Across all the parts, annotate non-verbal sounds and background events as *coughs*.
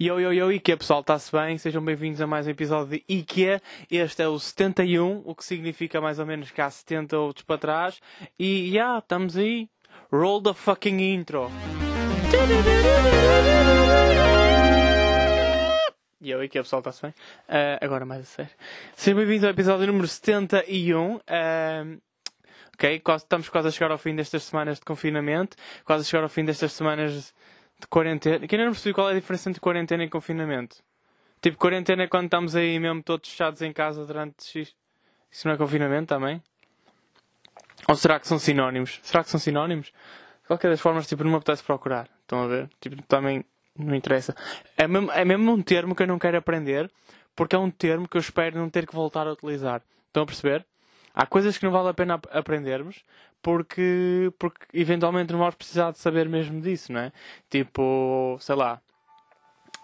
Yo, yo, yo, IKEA, pessoal, está-se bem? Sejam bem-vindos a mais um episódio de IKEA. Este é o 71, o que significa mais ou menos que há 70 outros para trás. E, já, yeah, estamos aí. Roll the fucking intro. E eu, IKEA, pessoal, está-se bem? Uh, agora mais a sério. Sejam bem-vindos ao episódio número 71. Uh, ok, quase, estamos quase a chegar ao fim destas semanas de confinamento. Quase a chegar ao fim destas semanas de quarentena. Que ainda não percebi qual é a diferença entre quarentena e confinamento. Tipo, quarentena é quando estamos aí mesmo todos fechados em casa durante X. Isso não é confinamento também? Ou será que são sinónimos? Será que são sinónimos? De qualquer das formas, tipo, não me apetece procurar. Estão a ver? Tipo, também não interessa. É mesmo, é mesmo um termo que eu não quero aprender, porque é um termo que eu espero não ter que voltar a utilizar. Estão a perceber? Há coisas que não vale a pena aprendermos, porque, porque eventualmente não vamos precisar de saber mesmo disso, não é? Tipo, sei lá.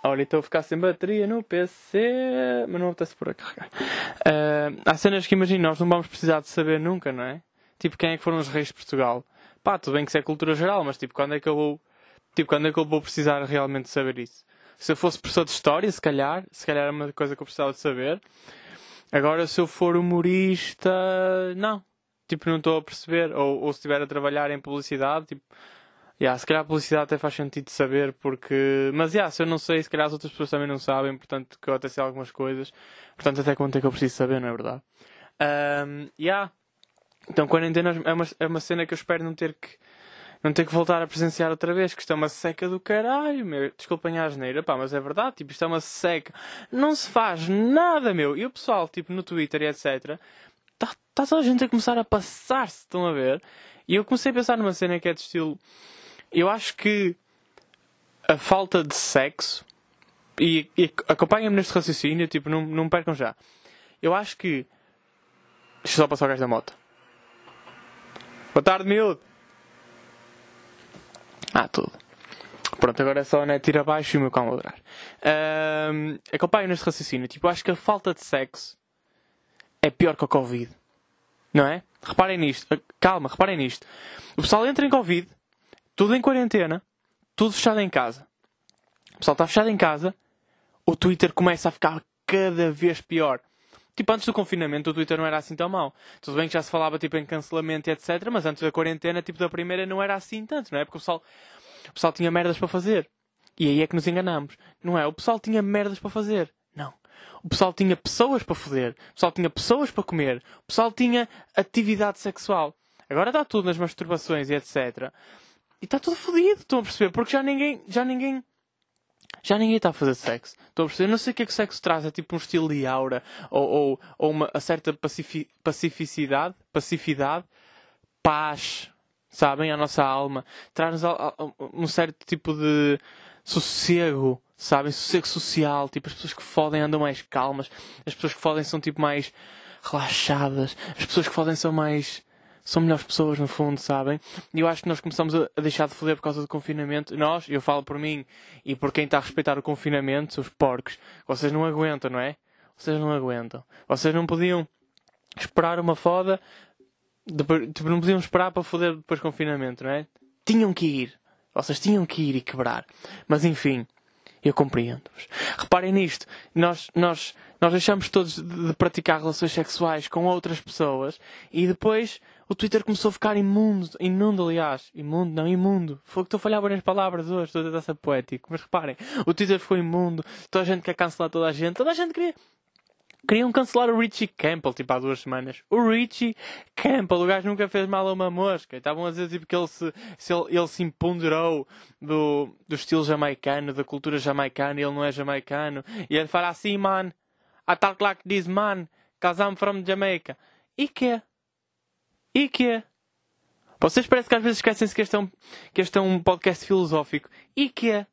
Olha, estou a ficar sem bateria no PC, mas não apetece por a carregar. Uh, há cenas que imagino, nós não vamos precisar de saber nunca, não é? Tipo, quem é que foram os reis de Portugal? Pá, tudo bem que isso é cultura geral, mas tipo, quando é que eu vou. Tipo, quando é que eu vou precisar realmente saber isso? Se eu fosse professor de história, se calhar, se calhar é uma coisa que eu precisava de saber. Agora, se eu for humorista, não tipo, não estou a perceber. Ou, ou se estiver a trabalhar em publicidade, tipo, yeah, se calhar a publicidade até faz sentido saber, porque. Mas, yeah, se eu não sei, se calhar as outras pessoas também não sabem, portanto, que eu até sei algumas coisas. Portanto, até quanto é que eu preciso saber, não é verdade? Um, yeah. Então, quarentena é uma, é uma cena que eu espero não ter que. Não ter que voltar a presenciar outra vez, que isto é uma seca do caralho, meu. Desculpem a asneira, pá, mas é verdade, tipo, isto é uma seca. Não se faz nada, meu. E o pessoal, tipo, no Twitter e etc., está tá toda a gente a começar a passar-se, estão a ver? E eu comecei a pensar numa cena que é de estilo. Eu acho que a falta de sexo. E, e acompanhem-me neste raciocínio, tipo, não, não me percam já. Eu acho que. Deixa eu só passar o gajo da moto. Boa tarde, miúdo. Ah, tudo. Pronto, agora é só né, tira abaixo e o meu cão ladrar. Um, acompanhem neste raciocínio. Tipo, acho que a falta de sexo é pior que o Covid. Não é? Reparem nisto. Ah, calma, reparem nisto. O pessoal entra em Covid, tudo em quarentena, tudo fechado em casa. O pessoal está fechado em casa, o Twitter começa a ficar cada vez pior. Tipo, antes do confinamento, o Twitter não era assim tão mau. Tudo bem que já se falava tipo, em cancelamento e etc. Mas antes da quarentena, tipo, da primeira, não era assim tanto, não é? Porque o pessoal, o pessoal tinha merdas para fazer. E aí é que nos enganamos. Não é? O pessoal tinha merdas para fazer. Não. O pessoal tinha pessoas para foder. O pessoal tinha pessoas para comer. O pessoal tinha atividade sexual. Agora está tudo nas masturbações e etc. E está tudo fodido, estão a perceber? Porque já ninguém, já ninguém, já ninguém está a fazer sexo. Estão a perceber? Não sei o que é que o sexo traz. É tipo um estilo de aura ou, ou, ou uma certa pacifi, pacificidade, pacificidade, paz, sabem? A nossa alma. Traz-nos um certo tipo de sossego sabem? Sossego social, tipo, as pessoas que fodem andam mais calmas, as pessoas que fodem são tipo mais relaxadas, as pessoas que fodem são mais. são melhores pessoas no fundo, sabem? E eu acho que nós começamos a deixar de foder por causa do confinamento. Nós, eu falo por mim e por quem está a respeitar o confinamento, os porcos, vocês não aguentam, não é? Vocês não aguentam. Vocês não podiam esperar uma foda, depois, tipo, não podiam esperar para foder depois do confinamento, não é? Tinham que ir. Vocês tinham que ir e quebrar. Mas enfim, eu compreendo-vos. Reparem nisto. Nós, nós, nós deixamos todos de praticar relações sexuais com outras pessoas e depois o Twitter começou a ficar imundo. Imundo, aliás. Imundo, não, imundo. Foi que estou a falhar palavras hoje. Estou a tentar ser poético. Mas reparem. O Twitter ficou imundo. Toda a gente quer cancelar toda a gente. Toda a gente queria Queriam cancelar o Richie Campbell, tipo, há duas semanas. O Richie Campbell, o gajo nunca fez mal a uma mosca. Estavam a dizer, tipo, que ele se, se ele, ele, se empoderou do, do estilo jamaicano, da cultura jamaicana, ele não é jamaicano. E ele fala assim, man, I talk like this man, cause I'm from Jamaica. E que? E que? Vocês parecem que às vezes esquecem-se que este, é um, que este é um podcast filosófico. E que?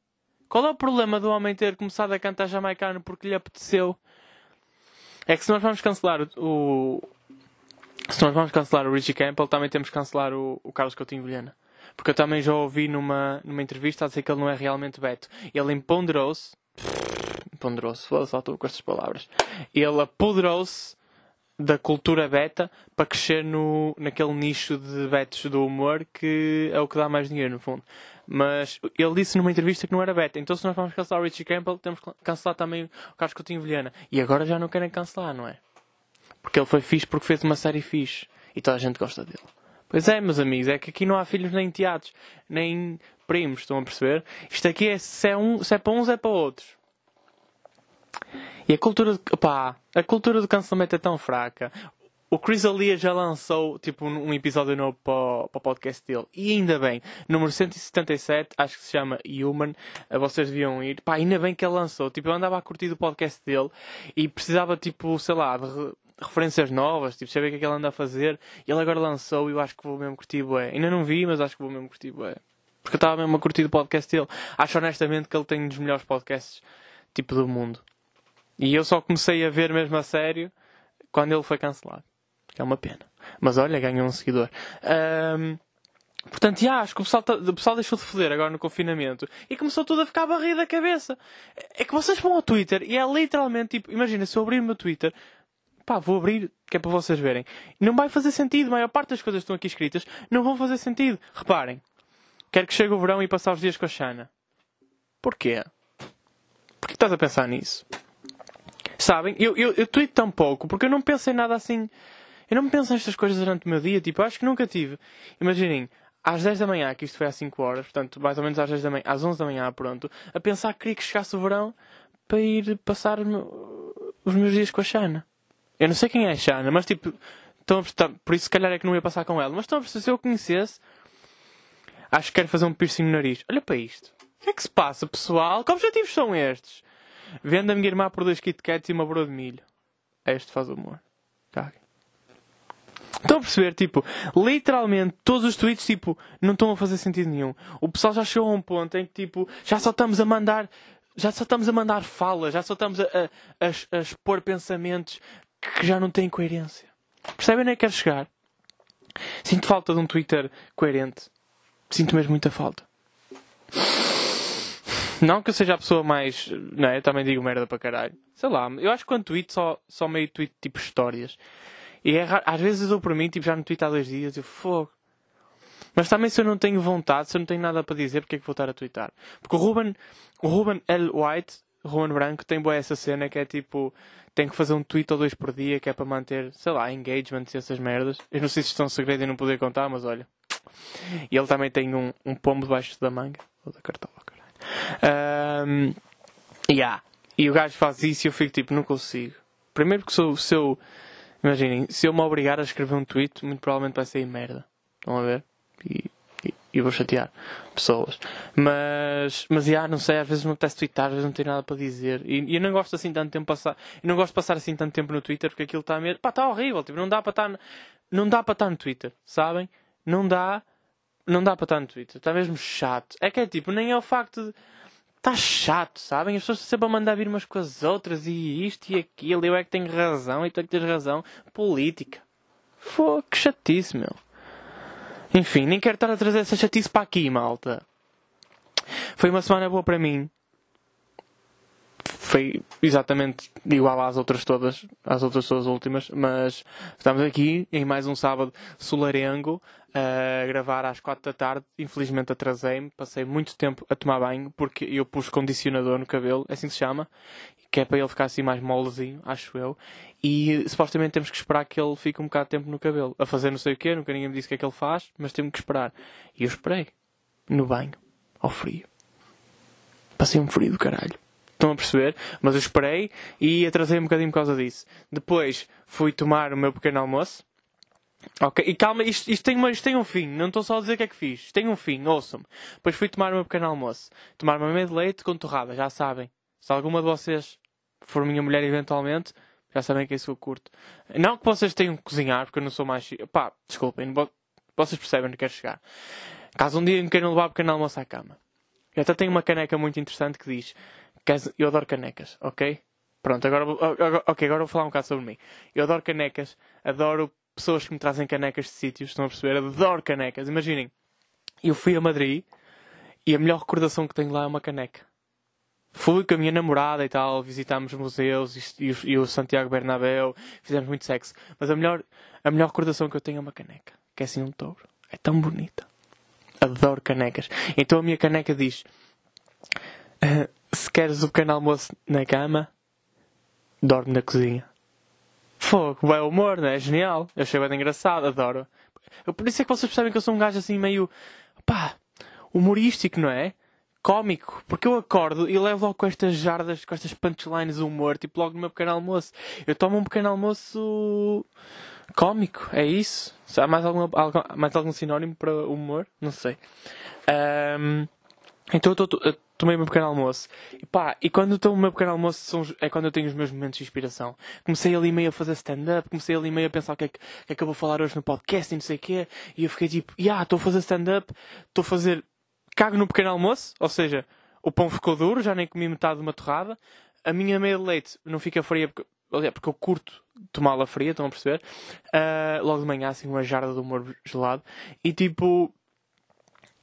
Qual é o problema do homem ter começado a cantar jamaicano porque lhe apeteceu? É que se nós vamos cancelar o. Se nós vamos cancelar o Richie Campbell, também temos que cancelar o, o Carlos Coutinho Vilhena. Porque eu também já ouvi numa, numa entrevista a dizer que ele não é realmente Beto. Ele empoderou-se. Empoderou-se, foda-se, estou com estas palavras. Ele apoderou-se da cultura beta para crescer no, naquele nicho de betos do humor que é o que dá mais dinheiro, no fundo. Mas ele disse numa entrevista que não era beta. Então se nós vamos cancelar o Richie Campbell, temos que cancelar também o Carlos Coutinho Vilhena. E agora já não querem cancelar, não é? Porque ele foi fixe porque fez uma série fixe. E toda a gente gosta dele. Pois é, meus amigos, é que aqui não há filhos nem teados, nem primos, estão a perceber? Isto aqui é se é, um, se é para uns, é para outros. E a cultura de, pá, a cultura do cancelamento é tão fraca. O Chris Alia já lançou tipo um episódio novo para, o podcast dele. E ainda bem, número 177, acho que se chama Human. Eh, vocês deviam ir. Pá, ainda bem que ele lançou. Tipo, eu andava a curtir o podcast dele e precisava, tipo, sei lá, de referências novas, tipo, saber o que é que ele anda a fazer. Ele agora lançou e eu acho que vou mesmo curtir bué. Ainda não vi, mas acho que vou mesmo curtir bué. Porque eu estava mesmo a curtir o podcast dele. Acho honestamente que ele tem um dos melhores podcasts, tipo, do mundo. E eu só comecei a ver mesmo a sério quando ele foi cancelado. É uma pena. Mas olha, ganhou um seguidor. Um, portanto, já, acho que o pessoal, tá, o pessoal deixou de foder agora no confinamento e começou tudo a ficar barrido da cabeça. É que vocês vão ao Twitter e é literalmente tipo, imagina, se eu abrir o meu Twitter, pá, vou abrir, que é para vocês verem. Não vai fazer sentido, a maior parte das coisas que estão aqui escritas não vão fazer sentido. Reparem, quero que chegue o verão e passar os dias com a Xana. Porquê? Porquê estás a pensar nisso? Sabem? Eu, eu, eu tweet tão pouco porque eu não penso em nada assim eu não penso nestas coisas durante o meu dia, tipo, acho que nunca tive. Imaginem, às 10 da manhã, que isto foi às 5 horas, portanto, mais ou menos às 10 da manhã, às 11 da manhã, pronto, a pensar que queria que chegasse o verão para ir passar os meus dias com a Xana. Eu não sei quem é a Xana, mas tipo, estão por isso se calhar é que não ia passar com ela, mas estão a perceber, se eu conhecesse, acho que quero fazer um piercing no nariz. Olha para isto. O que é que se passa, pessoal? Que objetivos são estes? Vendo a minha irmã por dois Kit Kats e uma broa de milho. Este faz amor. Cague. Estão a perceber? Tipo, literalmente, todos os tweets, tipo, não estão a fazer sentido nenhum. O pessoal já chegou a um ponto em que, tipo, já só estamos a mandar, já só estamos a mandar falas, já só estamos a, a, a, a expor pensamentos que já não têm coerência. Percebem onde é que quero chegar? Sinto falta de um Twitter coerente. Sinto mesmo muita falta. Não que eu seja a pessoa mais. Não é? Eu também digo merda para caralho. Sei lá, eu acho que quando tweet só, só meio tweet tipo histórias. E é raro, às vezes eu para mim, tipo, já no tweet há dois dias, eu fogo. Mas também se eu não tenho vontade, se eu não tenho nada para dizer, porque é que vou estar a twittar? Porque o Ruben, o Ruben L. White, Ruben Branco, tem boa essa cena que é tipo, tem que fazer um tweet ou dois por dia, que é para manter, sei lá, engagement e essas merdas. Eu não sei se estão segredo e não poder contar, mas olha. E ele também tem um, um pombo debaixo da manga, ou da cartola, caralho. Um, yeah. E o gajo faz isso e eu fico tipo, não consigo. Primeiro que sou, seu Imaginem, se eu me obrigar a escrever um tweet, muito provavelmente vai sair merda. Estão a ver? E, e, e vou chatear pessoas. Mas, mas já, não sei, às vezes não apetece twittar, às vezes não tenho nada para dizer. E, e eu não gosto assim tanto tempo passar. Eu não gosto de passar assim tanto tempo no Twitter porque aquilo está mesmo. Pá, está horrível. Tipo, não dá para estar. Não dá para estar no Twitter, sabem? Não dá. Não dá para estar no Twitter. Está mesmo chato. É que é tipo, nem é o facto de Está chato, sabem? As pessoas sempre a mandar vir umas com as outras e isto e aquilo. Eu é que tenho razão e tu é que tens razão. Política. Pô, que chatice, meu. Enfim, nem quero estar a trazer essa chatice para aqui, malta. Foi uma semana boa para mim. Foi exatamente igual às outras todas, às outras todas últimas, mas estamos aqui em mais um sábado solarengo a gravar às quatro da tarde. Infelizmente atrasei-me, passei muito tempo a tomar banho porque eu pus condicionador no cabelo, é assim se chama, que é para ele ficar assim mais molezinho, acho eu. E supostamente temos que esperar que ele fique um bocado de tempo no cabelo, a fazer não sei o quê, nunca ninguém me disse o que é que ele faz, mas temos que esperar. E eu esperei, no banho, ao frio. Passei um frio do caralho. Estão a perceber? Mas eu esperei e atrasei um bocadinho por causa disso. Depois fui tomar o meu pequeno almoço Ok, e calma, isto, isto, tem uma, isto tem um fim, não estou só a dizer o que é que fiz, isto tem um fim, ouçam-me. Depois fui tomar o meu pequeno almoço, tomar uma meia de leite com torrada, já sabem. Se alguma de vocês for minha mulher eventualmente, já sabem que é isso que eu curto. Não que vocês tenham que cozinhar, porque eu não sou mais. Pá, desculpem, vocês percebem onde quero chegar. Caso um dia me queiram levar o pequeno almoço à cama. Eu até tenho uma caneca muito interessante que diz: Eu adoro canecas, ok? Pronto, agora, ok, agora vou falar um bocado sobre mim. Eu adoro canecas, adoro pessoas que me trazem canecas de sítios, estão a perceber? Adoro canecas. Imaginem, eu fui a Madrid e a melhor recordação que tenho lá é uma caneca. Fui com a minha namorada e tal, visitámos museus e, e, o Santiago Bernabéu, fizemos muito sexo. Mas a melhor, a melhor recordação que eu tenho é uma caneca, que é assim um touro. É tão bonita. Adoro canecas. Então a minha caneca diz: "Ah, Queres o pequeno almoço na cama, dorme na cozinha. Fogo, bem humor, não é? Genial. Eu achei bem engraçado, adoro. Eu- Por isso é que vocês percebem que eu sou um gajo assim meio. pá, humorístico, não é? Cómico. Porque eu acordo e levo logo com estas jardas, com estas punchlines de humor, tipo logo no meu pequeno almoço. Eu tomo um pequeno almoço. cómico, é isso? Há mais algum, algum- mais algum sinónimo para humor? Não sei. Ahm, então eu, tomei o meu pequeno almoço. E pá, e quando eu tomo o meu pequeno almoço é quando eu tenho os meus momentos de inspiração. Comecei ali meio a fazer stand-up, comecei ali meio a pensar o que é que, que é que eu vou falar hoje no podcast e não sei o quê. E eu fiquei tipo, yeah, estou a fazer stand-up, estou a fazer. cago no pequeno almoço, ou seja, o pão ficou duro, já nem comi metade de uma torrada. A minha meia de leite não fica fria porque, aliás, porque eu curto tomá-la fria, estão a perceber? Ah, logo de manhã, assim, uma jarda de humor gelado. E tipo,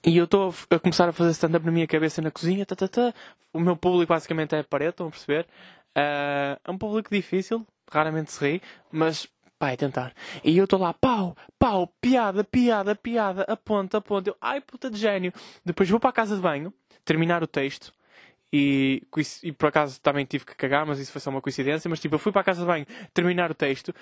e eu estou a começar a fazer stand-up na minha cabeça na cozinha. Tá, tá, tá. O meu público basicamente é a parede, estão a perceber? Ah, é um público difícil, raramente se ri, mas pá, é tentar. E eu estou lá, pau, pau, piada, piada, piada, aponta, aponta. Eu, ai puta de gênio. Depois vou para a casa de banho, terminar o texto. E, e por acaso também tive que cagar, mas isso foi só uma coincidência. Mas tipo, eu fui para a casa de banho terminar o texto.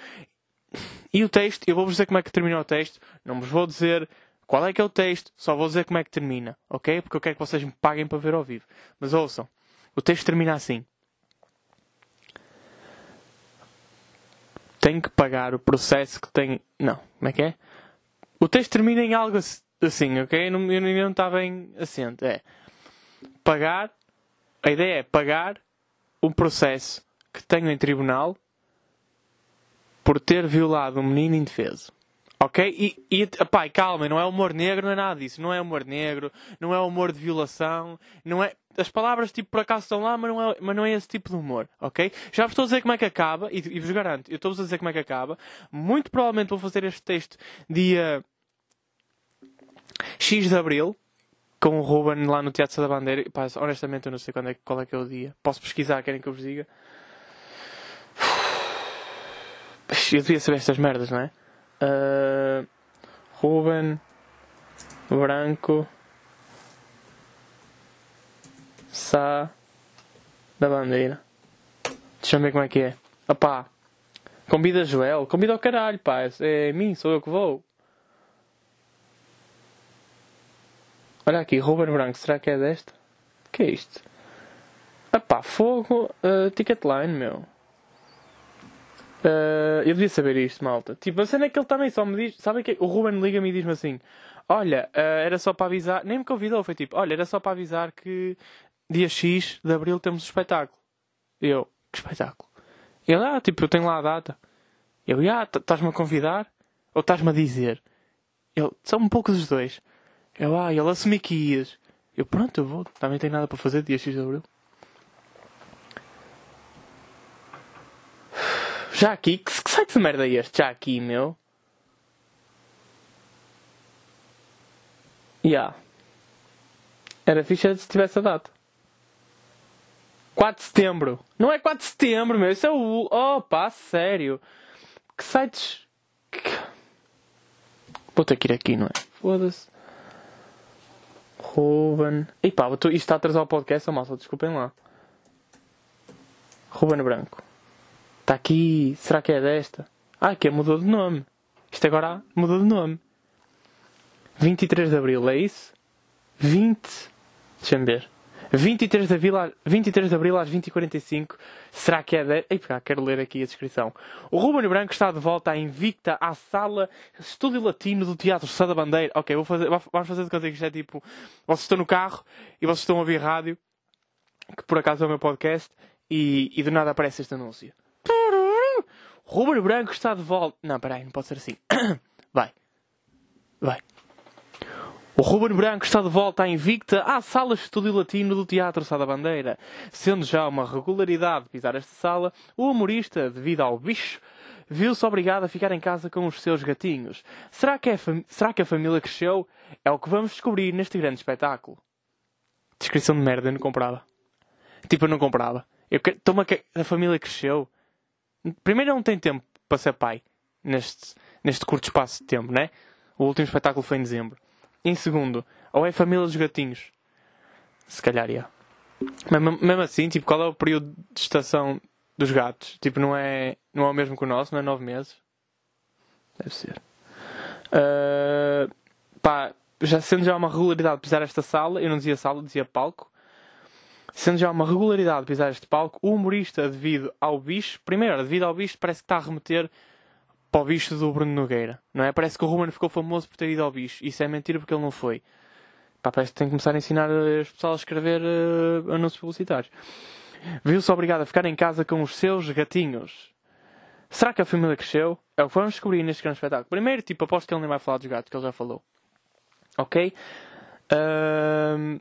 E o texto, eu vou-vos dizer como é que termina o texto. Não vos vou dizer qual é que é o texto, só vou dizer como é que termina, ok? Porque eu quero que vocês me paguem para ver ao vivo. Mas ouçam, o texto termina assim. Tenho que pagar o processo que tem. Não, como é que é? O texto termina em algo ass- assim, ok? Não, eu não está bem assente. É pagar. A ideia é pagar um processo que tenho em tribunal por ter violado um menino indefeso. Ok? E, e pai, calma, não é humor negro, não é nada disso. Não é humor negro, não é humor de violação, não é. As palavras, tipo, por acaso estão lá, mas não é, mas não é esse tipo de humor, ok? Já vos estou a dizer como é que acaba, e, e vos garanto, eu estou-vos a dizer como é que acaba. Muito provavelmente vou fazer este texto dia X de Abril, com o Ruben lá no Teatro da Bandeira. Pá, honestamente, eu não sei quando é, qual é que é o dia. Posso pesquisar, querem que eu vos diga? Eu devia saber estas merdas, não é? Uh, Ruben Branco Sá da Bandeira. Deixa eu ver como é que é. Opá, convida Joel. Convida ao caralho, pá. É mim, sou eu que vou. Olha aqui, Ruben Branco. Será que é desta? O que é isto? Opá, fogo. Uh, Ticketline, meu. Uh, eu devia saber isto, malta. Tipo, a cena é que ele também só me diz. Sabe que o Ruben liga-me e diz-me assim: Olha, uh, era só para avisar. Nem me convidou, foi tipo: Olha, era só para avisar que dia X de abril temos um espetáculo. Eu: Que espetáculo? Ele: Ah, tipo, eu tenho lá a data. Eu: Ah, estás-me a convidar? Ou estás-me a dizer? Ele: São um pouco dos dois. Eu: Ah, ele assumi que ias. Eu: Pronto, eu vou. Também tenho nada para fazer dia X de abril. Já aqui, que, que site de merda é este? Já aqui, meu. Ya. Era fixe se tivesse a data. 4 de setembro. Não é 4 de setembro, meu. Isso é o. Oh, pá, sério. Que sites. Vou ter que ir aqui, não é? Foda-se. Ruben. E pá, isto está a atrasar o podcast, oh, malta, desculpem lá. Ruben Branco. Está aqui. Será que é desta? Ah, que é mudou de nome. Isto agora mudou de nome. 23 de Abril, é isso? 20. Deixa-me ver. 23 de, abril, a- 23 de Abril às 20h45. Será que é de... Ei, pá, quero ler aqui a descrição. O Ruben Branco está de volta à invicta à sala Estúdio Latino do Teatro Sá da Bandeira. Ok, vou fazer, vamos fazer de conta que isto é tipo... Vocês estão no carro e vocês estão a ouvir rádio, que por acaso é o meu podcast, e, e do nada aparece este anúncio. Ruben Branco está de volta. Não, peraí, não pode ser assim. *coughs* Vai. Vai. O Ruben Branco está de volta à invicta à sala Estúdio Latino do Teatro Sá da Bandeira. Sendo já uma regularidade pisar esta sala, o humorista, devido ao bicho, viu-se obrigado a ficar em casa com os seus gatinhos. Será que, é Será que a família cresceu? É o que vamos descobrir neste grande espetáculo. Descrição de merda, eu não comprava. Tipo, eu não comprava. Eu que... Toma que a família cresceu. Primeiro, não tem tempo para ser pai neste, neste curto espaço de tempo, né? O último espetáculo foi em dezembro. Em segundo, Ou é família dos gatinhos? Se calhar, é. Mesmo, mesmo assim, tipo, qual é o período de estação dos gatos? Tipo, não é, não é o mesmo que o nosso? Não é nove meses? Deve ser. Uh, pá, já sendo já uma regularidade pisar esta sala, eu não dizia sala, dizia palco. Sendo já uma regularidade pisar este palco, o humorista, devido ao bicho, primeiro, devido ao bicho, parece que está a remeter para o bicho do Bruno Nogueira, não é? Parece que o Ruben ficou famoso por ter ido ao bicho. Isso é mentira porque ele não foi. Pá, parece que tem que começar a ensinar as pessoas a escrever uh, anúncios publicitários. Viu-se obrigado a ficar em casa com os seus gatinhos. Será que a família cresceu? É o que vamos descobrir neste grande espetáculo. Primeiro, tipo, aposto que ele nem vai falar dos gatos, que ele já falou. Ok? Uh,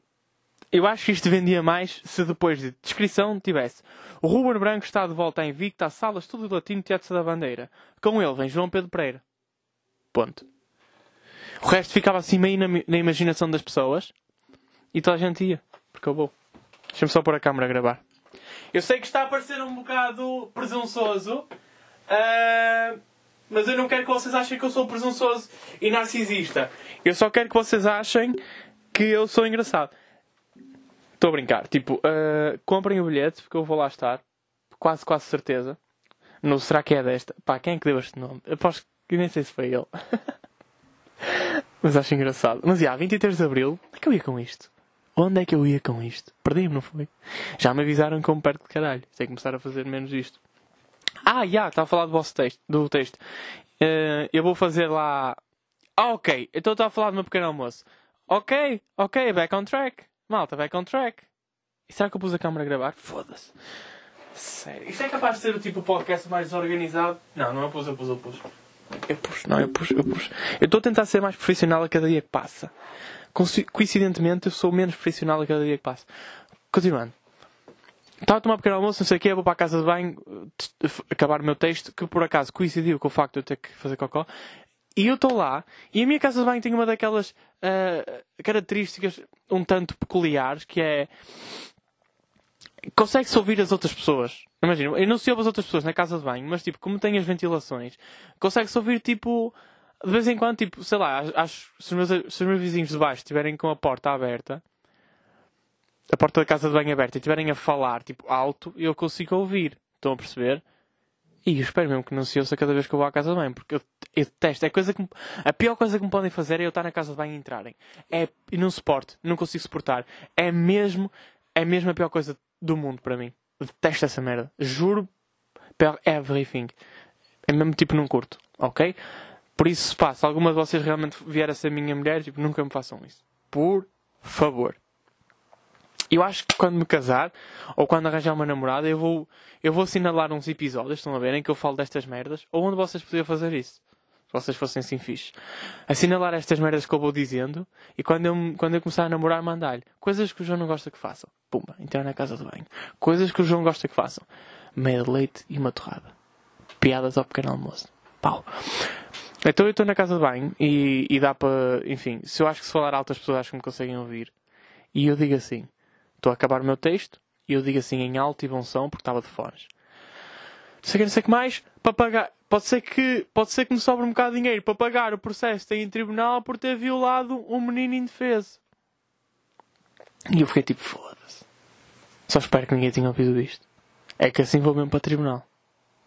eu acho que isto vendia mais se depois de descrição tivesse o Ruben Branco está de volta a Invicta, salas Estúdio Latino Teatro da Bandeira. Com ele vem João Pedro Pereira. Ponto. O resto ficava assim meio na, na imaginação das pessoas e toda a gente ia. Porque eu vou. Deixa-me só pôr a câmera a gravar. Eu sei que está a parecer um bocado presunçoso, uh, mas eu não quero que vocês achem que eu sou presunçoso e narcisista. Eu só quero que vocês achem que eu sou engraçado. Estou a brincar. Tipo, uh, comprem o bilhete porque eu vou lá estar. Quase, quase certeza. No Será que é desta? Pá, quem é que deu este nome? Aposto que nem sei se foi ele. *laughs* Mas acho engraçado. Mas já, 23 de Abril, onde é que eu ia com isto? Onde é que eu ia com isto? Perdi-me, não foi? Já me avisaram que eu me perco de caralho. Que começar a fazer menos isto. Ah, já, estava a falar do vosso texto. Do texto. Uh, eu vou fazer lá. Ah, ok. Então a falar do meu pequeno almoço. Ok, ok, back on track. Malta, back on track. E será que eu pus a câmera a gravar? Foda-se. Sério. Isto é capaz de ser o tipo de podcast mais organizado? Não, não eu pus, eu pus, eu pus. Eu pus, não, eu pus, eu pus. Eu estou a tentar ser mais profissional a cada dia que passa. Coincidentemente, eu sou menos profissional a cada dia que passa. Continuando. Estava a tomar um pequeno almoço, não sei o quê, vou para a casa de banho, acabar o meu texto, que por acaso coincidiu com o facto de eu ter que fazer cocó. E eu estou lá, e a minha casa de banho tem uma daquelas uh, características um tanto peculiares, que é... Consegue-se ouvir as outras pessoas. Imagina, eu não se ouve as outras pessoas na casa de banho, mas tipo, como tem as ventilações, consegue-se ouvir tipo... De vez em quando, tipo, sei lá, acho, se, os meus, se os meus vizinhos de baixo estiverem com a porta aberta, a porta da casa de banho aberta e estiverem a falar, tipo, alto, eu consigo ouvir. Estão a perceber? E eu espero mesmo que não se ouça cada vez que eu vou à casa de banho, porque eu, eu detesto. É coisa que, a pior coisa que me podem fazer é eu estar na casa de banho e entrarem. É, e não suporto, não consigo suportar. É mesmo, é mesmo a pior coisa do mundo para mim. Detesto essa merda. Juro, pior everything. É mesmo tipo, não curto, ok? Por isso, pá, se alguma de vocês realmente vier a ser minha mulher, tipo, nunca me façam isso. Por favor. Eu acho que quando me casar, ou quando arranjar uma namorada, eu vou, eu vou assinalar uns episódios, estão a ver, em que eu falo destas merdas, ou onde vocês podiam fazer isso. Se vocês fossem assim fixe. Assinalar estas merdas que eu vou dizendo, e quando eu, quando eu começar a namorar, mandar-lhe. Coisas que o João não gosta que façam. Pumba, entrar na casa de banho. Coisas que o João gosta que façam. Meia de leite e uma torrada. Piadas ao pequeno almoço. Pau. Então eu estou na casa de banho e, e dá para. Enfim, se eu acho que se falar alto as pessoas acham que me conseguem ouvir. E eu digo assim: Estou a acabar o meu texto e eu digo assim em alto e bom som porque estava de fones. Não sei que, não sei que mais, para pagar. Pode ser, que, pode ser que me sobre um bocado de dinheiro para pagar o processo em tribunal por ter violado um menino indefeso. E eu fiquei tipo, foda-se. Só espero que ninguém tenha ouvido isto. É que assim vou mesmo para tribunal.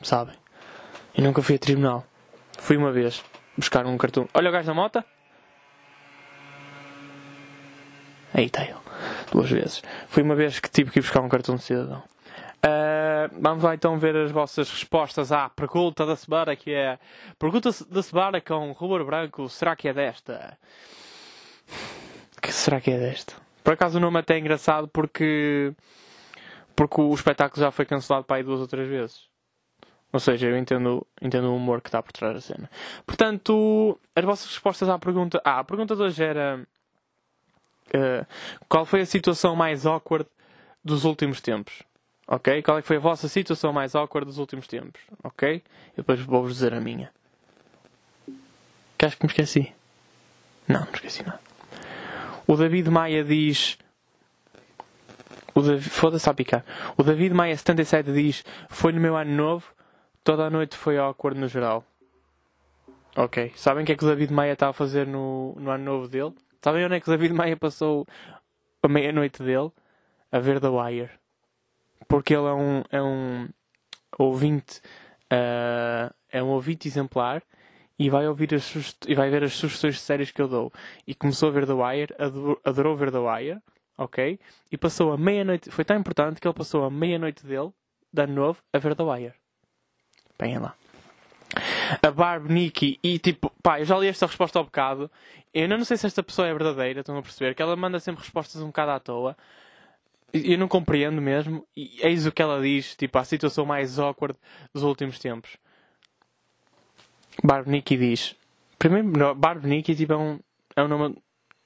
Sabem? Eu nunca fui a tribunal. Fui uma vez buscar um cartão. Olha o gajo da moto. Aí está ele duas vezes. Foi uma vez que tive que ir buscar um cartão de cidadão. Uh, vamos lá então ver as vossas respostas à pergunta da semana, que é pergunta da semana com rubro branco, será que é desta? Que será que é desta? Por acaso o nome é até é engraçado porque porque o espetáculo já foi cancelado para aí duas ou três vezes. Ou seja, eu entendo, entendo o humor que está por trás da cena. Portanto, as vossas respostas à pergunta. Ah, a pergunta de hoje era uh, qual foi a situação mais awkward dos últimos tempos? Ok? Qual é que foi a vossa situação mais awkward dos últimos tempos? Ok? E depois vou-vos dizer a minha. Que acho que me esqueci. Não, não esqueci nada. O David Maia diz. O. Foda-se a picar. O David Maia 77 diz: Foi no meu ano novo, toda a noite foi awkward no geral. Ok. Sabem o que é que o David Maia está a fazer no, no ano novo dele? Sabem onde é que o David Maia passou a meia-noite dele? A ver The Wire. Porque ele é um, é um ouvinte, uh, é um ouvinte exemplar e vai, ouvir as e vai ver as sugestões de séries que eu dou. E começou a ver The Wire, adorou, adorou ver The Wire, ok? E passou a meia-noite, foi tão importante que ele passou a meia-noite dele, de novo, a ver The Wire. Venham lá. A Barb, Nikki e tipo, pá, eu já li esta resposta ao bocado. Eu não sei se esta pessoa é verdadeira, estão a perceber? Que ela manda sempre respostas um bocado à toa. Eu não compreendo mesmo. E eis o que ela diz, tipo, a situação mais awkward dos últimos tempos. Barb Nikki diz. Primeiro, Barb Nikki tipo, é, um, é um nome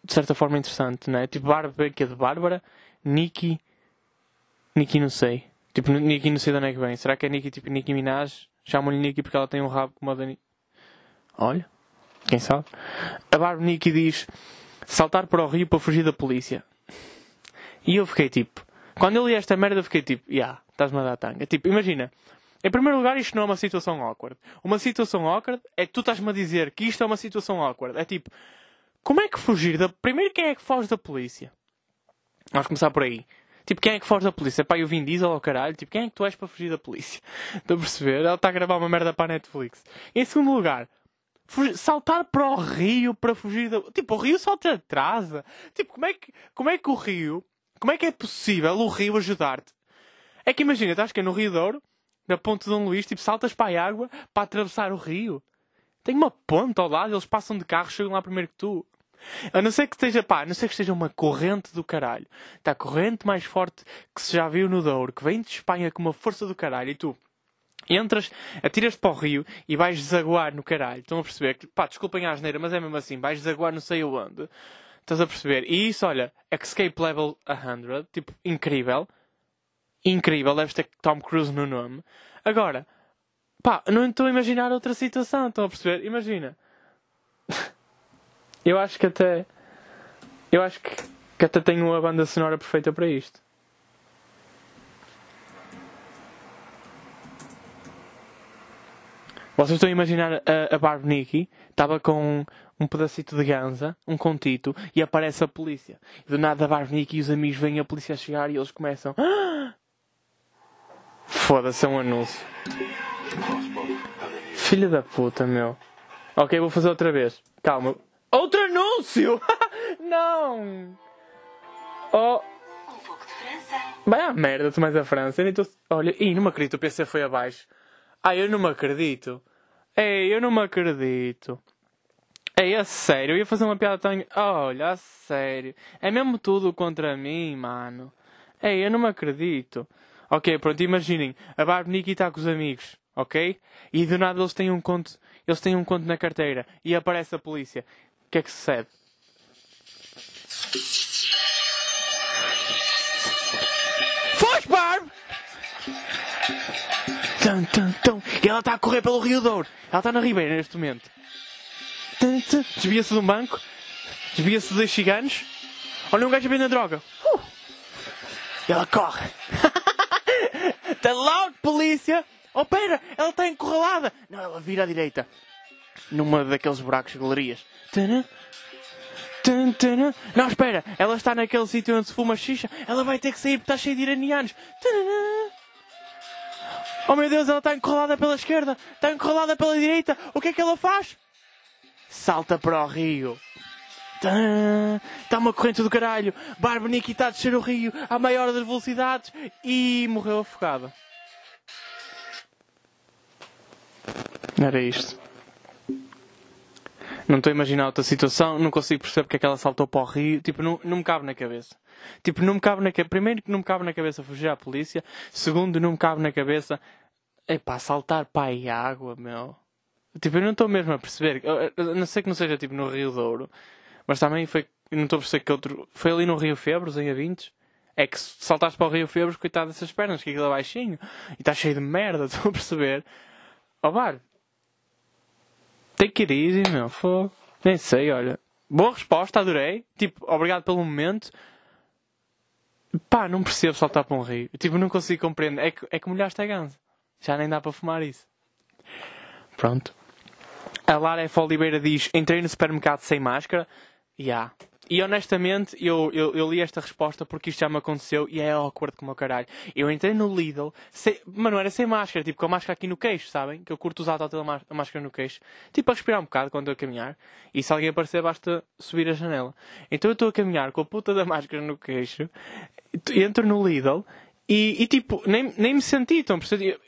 de certa forma interessante, né? Tipo, Barb que é de Bárbara, Nikki. Nikki não sei. Tipo, Nikki não sei de onde é que vem. Será que é Nikki tipo Nikki Minaj? Chamam-lhe Nikki porque ela tem um rabo como a da Olha, quem sabe? A Barb Nikki diz saltar para o rio para fugir da polícia. E eu fiquei tipo, quando eu li esta merda, eu fiquei tipo, yeah, estás-me a dar tanga. Tipo, imagina, em primeiro lugar, isto não é uma situação awkward. Uma situação awkward é que tu estás-me a dizer que isto é uma situação awkward. É tipo, como é que fugir da. Primeiro, quem é que foge da polícia? Vamos começar por aí. Tipo, quem é que foge da polícia? Pai, o Vin Diesel ao caralho? Tipo, quem é que tu és para fugir da polícia? *laughs* Estou a perceber? Ela está a gravar uma merda para a Netflix. Em segundo lugar, saltar para o rio para fugir da. Tipo, o rio só te atrasa. Tipo, como é que, como é que o rio. Como é que é possível o rio ajudar-te? É que imagina, estás que é no Rio Douro na ponte de Dom Luís, tipo, saltas para a água para atravessar o rio. Tem uma ponte ao lado, eles passam de carro, chegam lá primeiro que tu. A não ser que esteja, pá, a não ser que esteja uma corrente do caralho. Está a corrente mais forte que se já viu no Douro, que vem de Espanha com uma força do caralho e tu entras, atiras-te para o rio e vais desaguar no caralho. Estão a perceber? Pá, desculpem a asneira, mas é mesmo assim, vais desaguar não sei onde. Estás a perceber? E isso, olha, Escape Level 100, tipo, incrível incrível, deves ter Tom Cruise no nome. Agora, pá, não estou a imaginar outra situação, estão a perceber? Imagina. *laughs* eu acho que até. Eu acho que, que até tenho uma banda sonora perfeita para isto. Vocês estão a imaginar a, a Barb Nikki estava com um pedacito de ganza, um contito, e aparece a polícia. E do nada a Barb Nikki e os amigos veem a polícia chegar e eles começam. Ah! Foda-se, é um anúncio. Filha da puta, meu. Ok, vou fazer outra vez. Calma. Outro anúncio! *laughs* não! Oh. Um pouco de França. Vai à merda, tu mais a França. Eu tô... Olha, ih, não me acredito, o PC foi abaixo. Ai, eu não me acredito. Ei, eu não me acredito. Ei, a sério, eu ia fazer uma piada tão. Olha, a sério. É mesmo tudo contra mim, mano. Ei, eu não me acredito. Ok, pronto, imaginem, a Barb Nikki está com os amigos, ok? E do nada eles têm um conto, eles têm um conto na carteira e aparece a polícia. O que é que sucede? E ela está a correr pelo Rio Douro. Ela está na Ribeira neste momento. Desvia-se de um banco. Desvia-se de dois ciganos. Olha um gajo a vender droga. Uh! E ela corre. *laughs* Está loud, polícia! Oh, pera, ela está encurralada! Não, ela vira à direita. Numa daqueles buracos de galerias. Não, espera, ela está naquele sítio onde se fuma xixa. Ela vai ter que sair porque está cheia de iranianos. Oh meu Deus, ela está encurralada pela esquerda, está encurralada pela direita. O que é que ela faz? Salta para o rio. Está uma corrente do caralho. Barbara está a descer o rio à maior das velocidades e morreu afogada. Era isto. Não estou a imaginar outra situação, não consigo perceber porque é que ela saltou para o rio. Tipo, não, não me cabe na cabeça. Tipo, não me cabe na cabeça. Primeiro, que não me cabe na cabeça fugir à polícia. Segundo, não me cabe na cabeça. É pá, saltar para a água, meu. Tipo, eu não estou mesmo a perceber. A não sei que não seja tipo no Rio Douro. Mas também foi. Não estou a perceber que outro. Foi ali no Rio Febres, em A20. É que se saltaste para o Rio Febres, coitado dessas pernas, que aquilo é baixinho. E está cheio de merda, *laughs* estou a perceber. Ó oh, bar. Que ir easy, meu. Fogo. Nem sei, olha. Boa resposta, adorei. Tipo, obrigado pelo momento. Pá, não percebo saltar para um rio. Tipo, não consigo compreender. É que, é que molhaste a ganso. Já nem dá para fumar isso. Pronto. A Lara F. Oliveira diz: Entrei no supermercado sem máscara. Ya. Yeah. E honestamente, eu, eu, eu, li esta resposta porque isto já me aconteceu e é awkward como o caralho. Eu entrei no Lidl, sem, mano, era sem máscara, tipo com a máscara aqui no queixo, sabem? Que eu curto usar a máscara no queixo, tipo a respirar um bocado quando estou a caminhar. E se alguém aparecer, basta subir a janela. Então eu estou a caminhar com a puta da máscara no queixo, entro no Lidl e, e, tipo, nem, nem me senti tão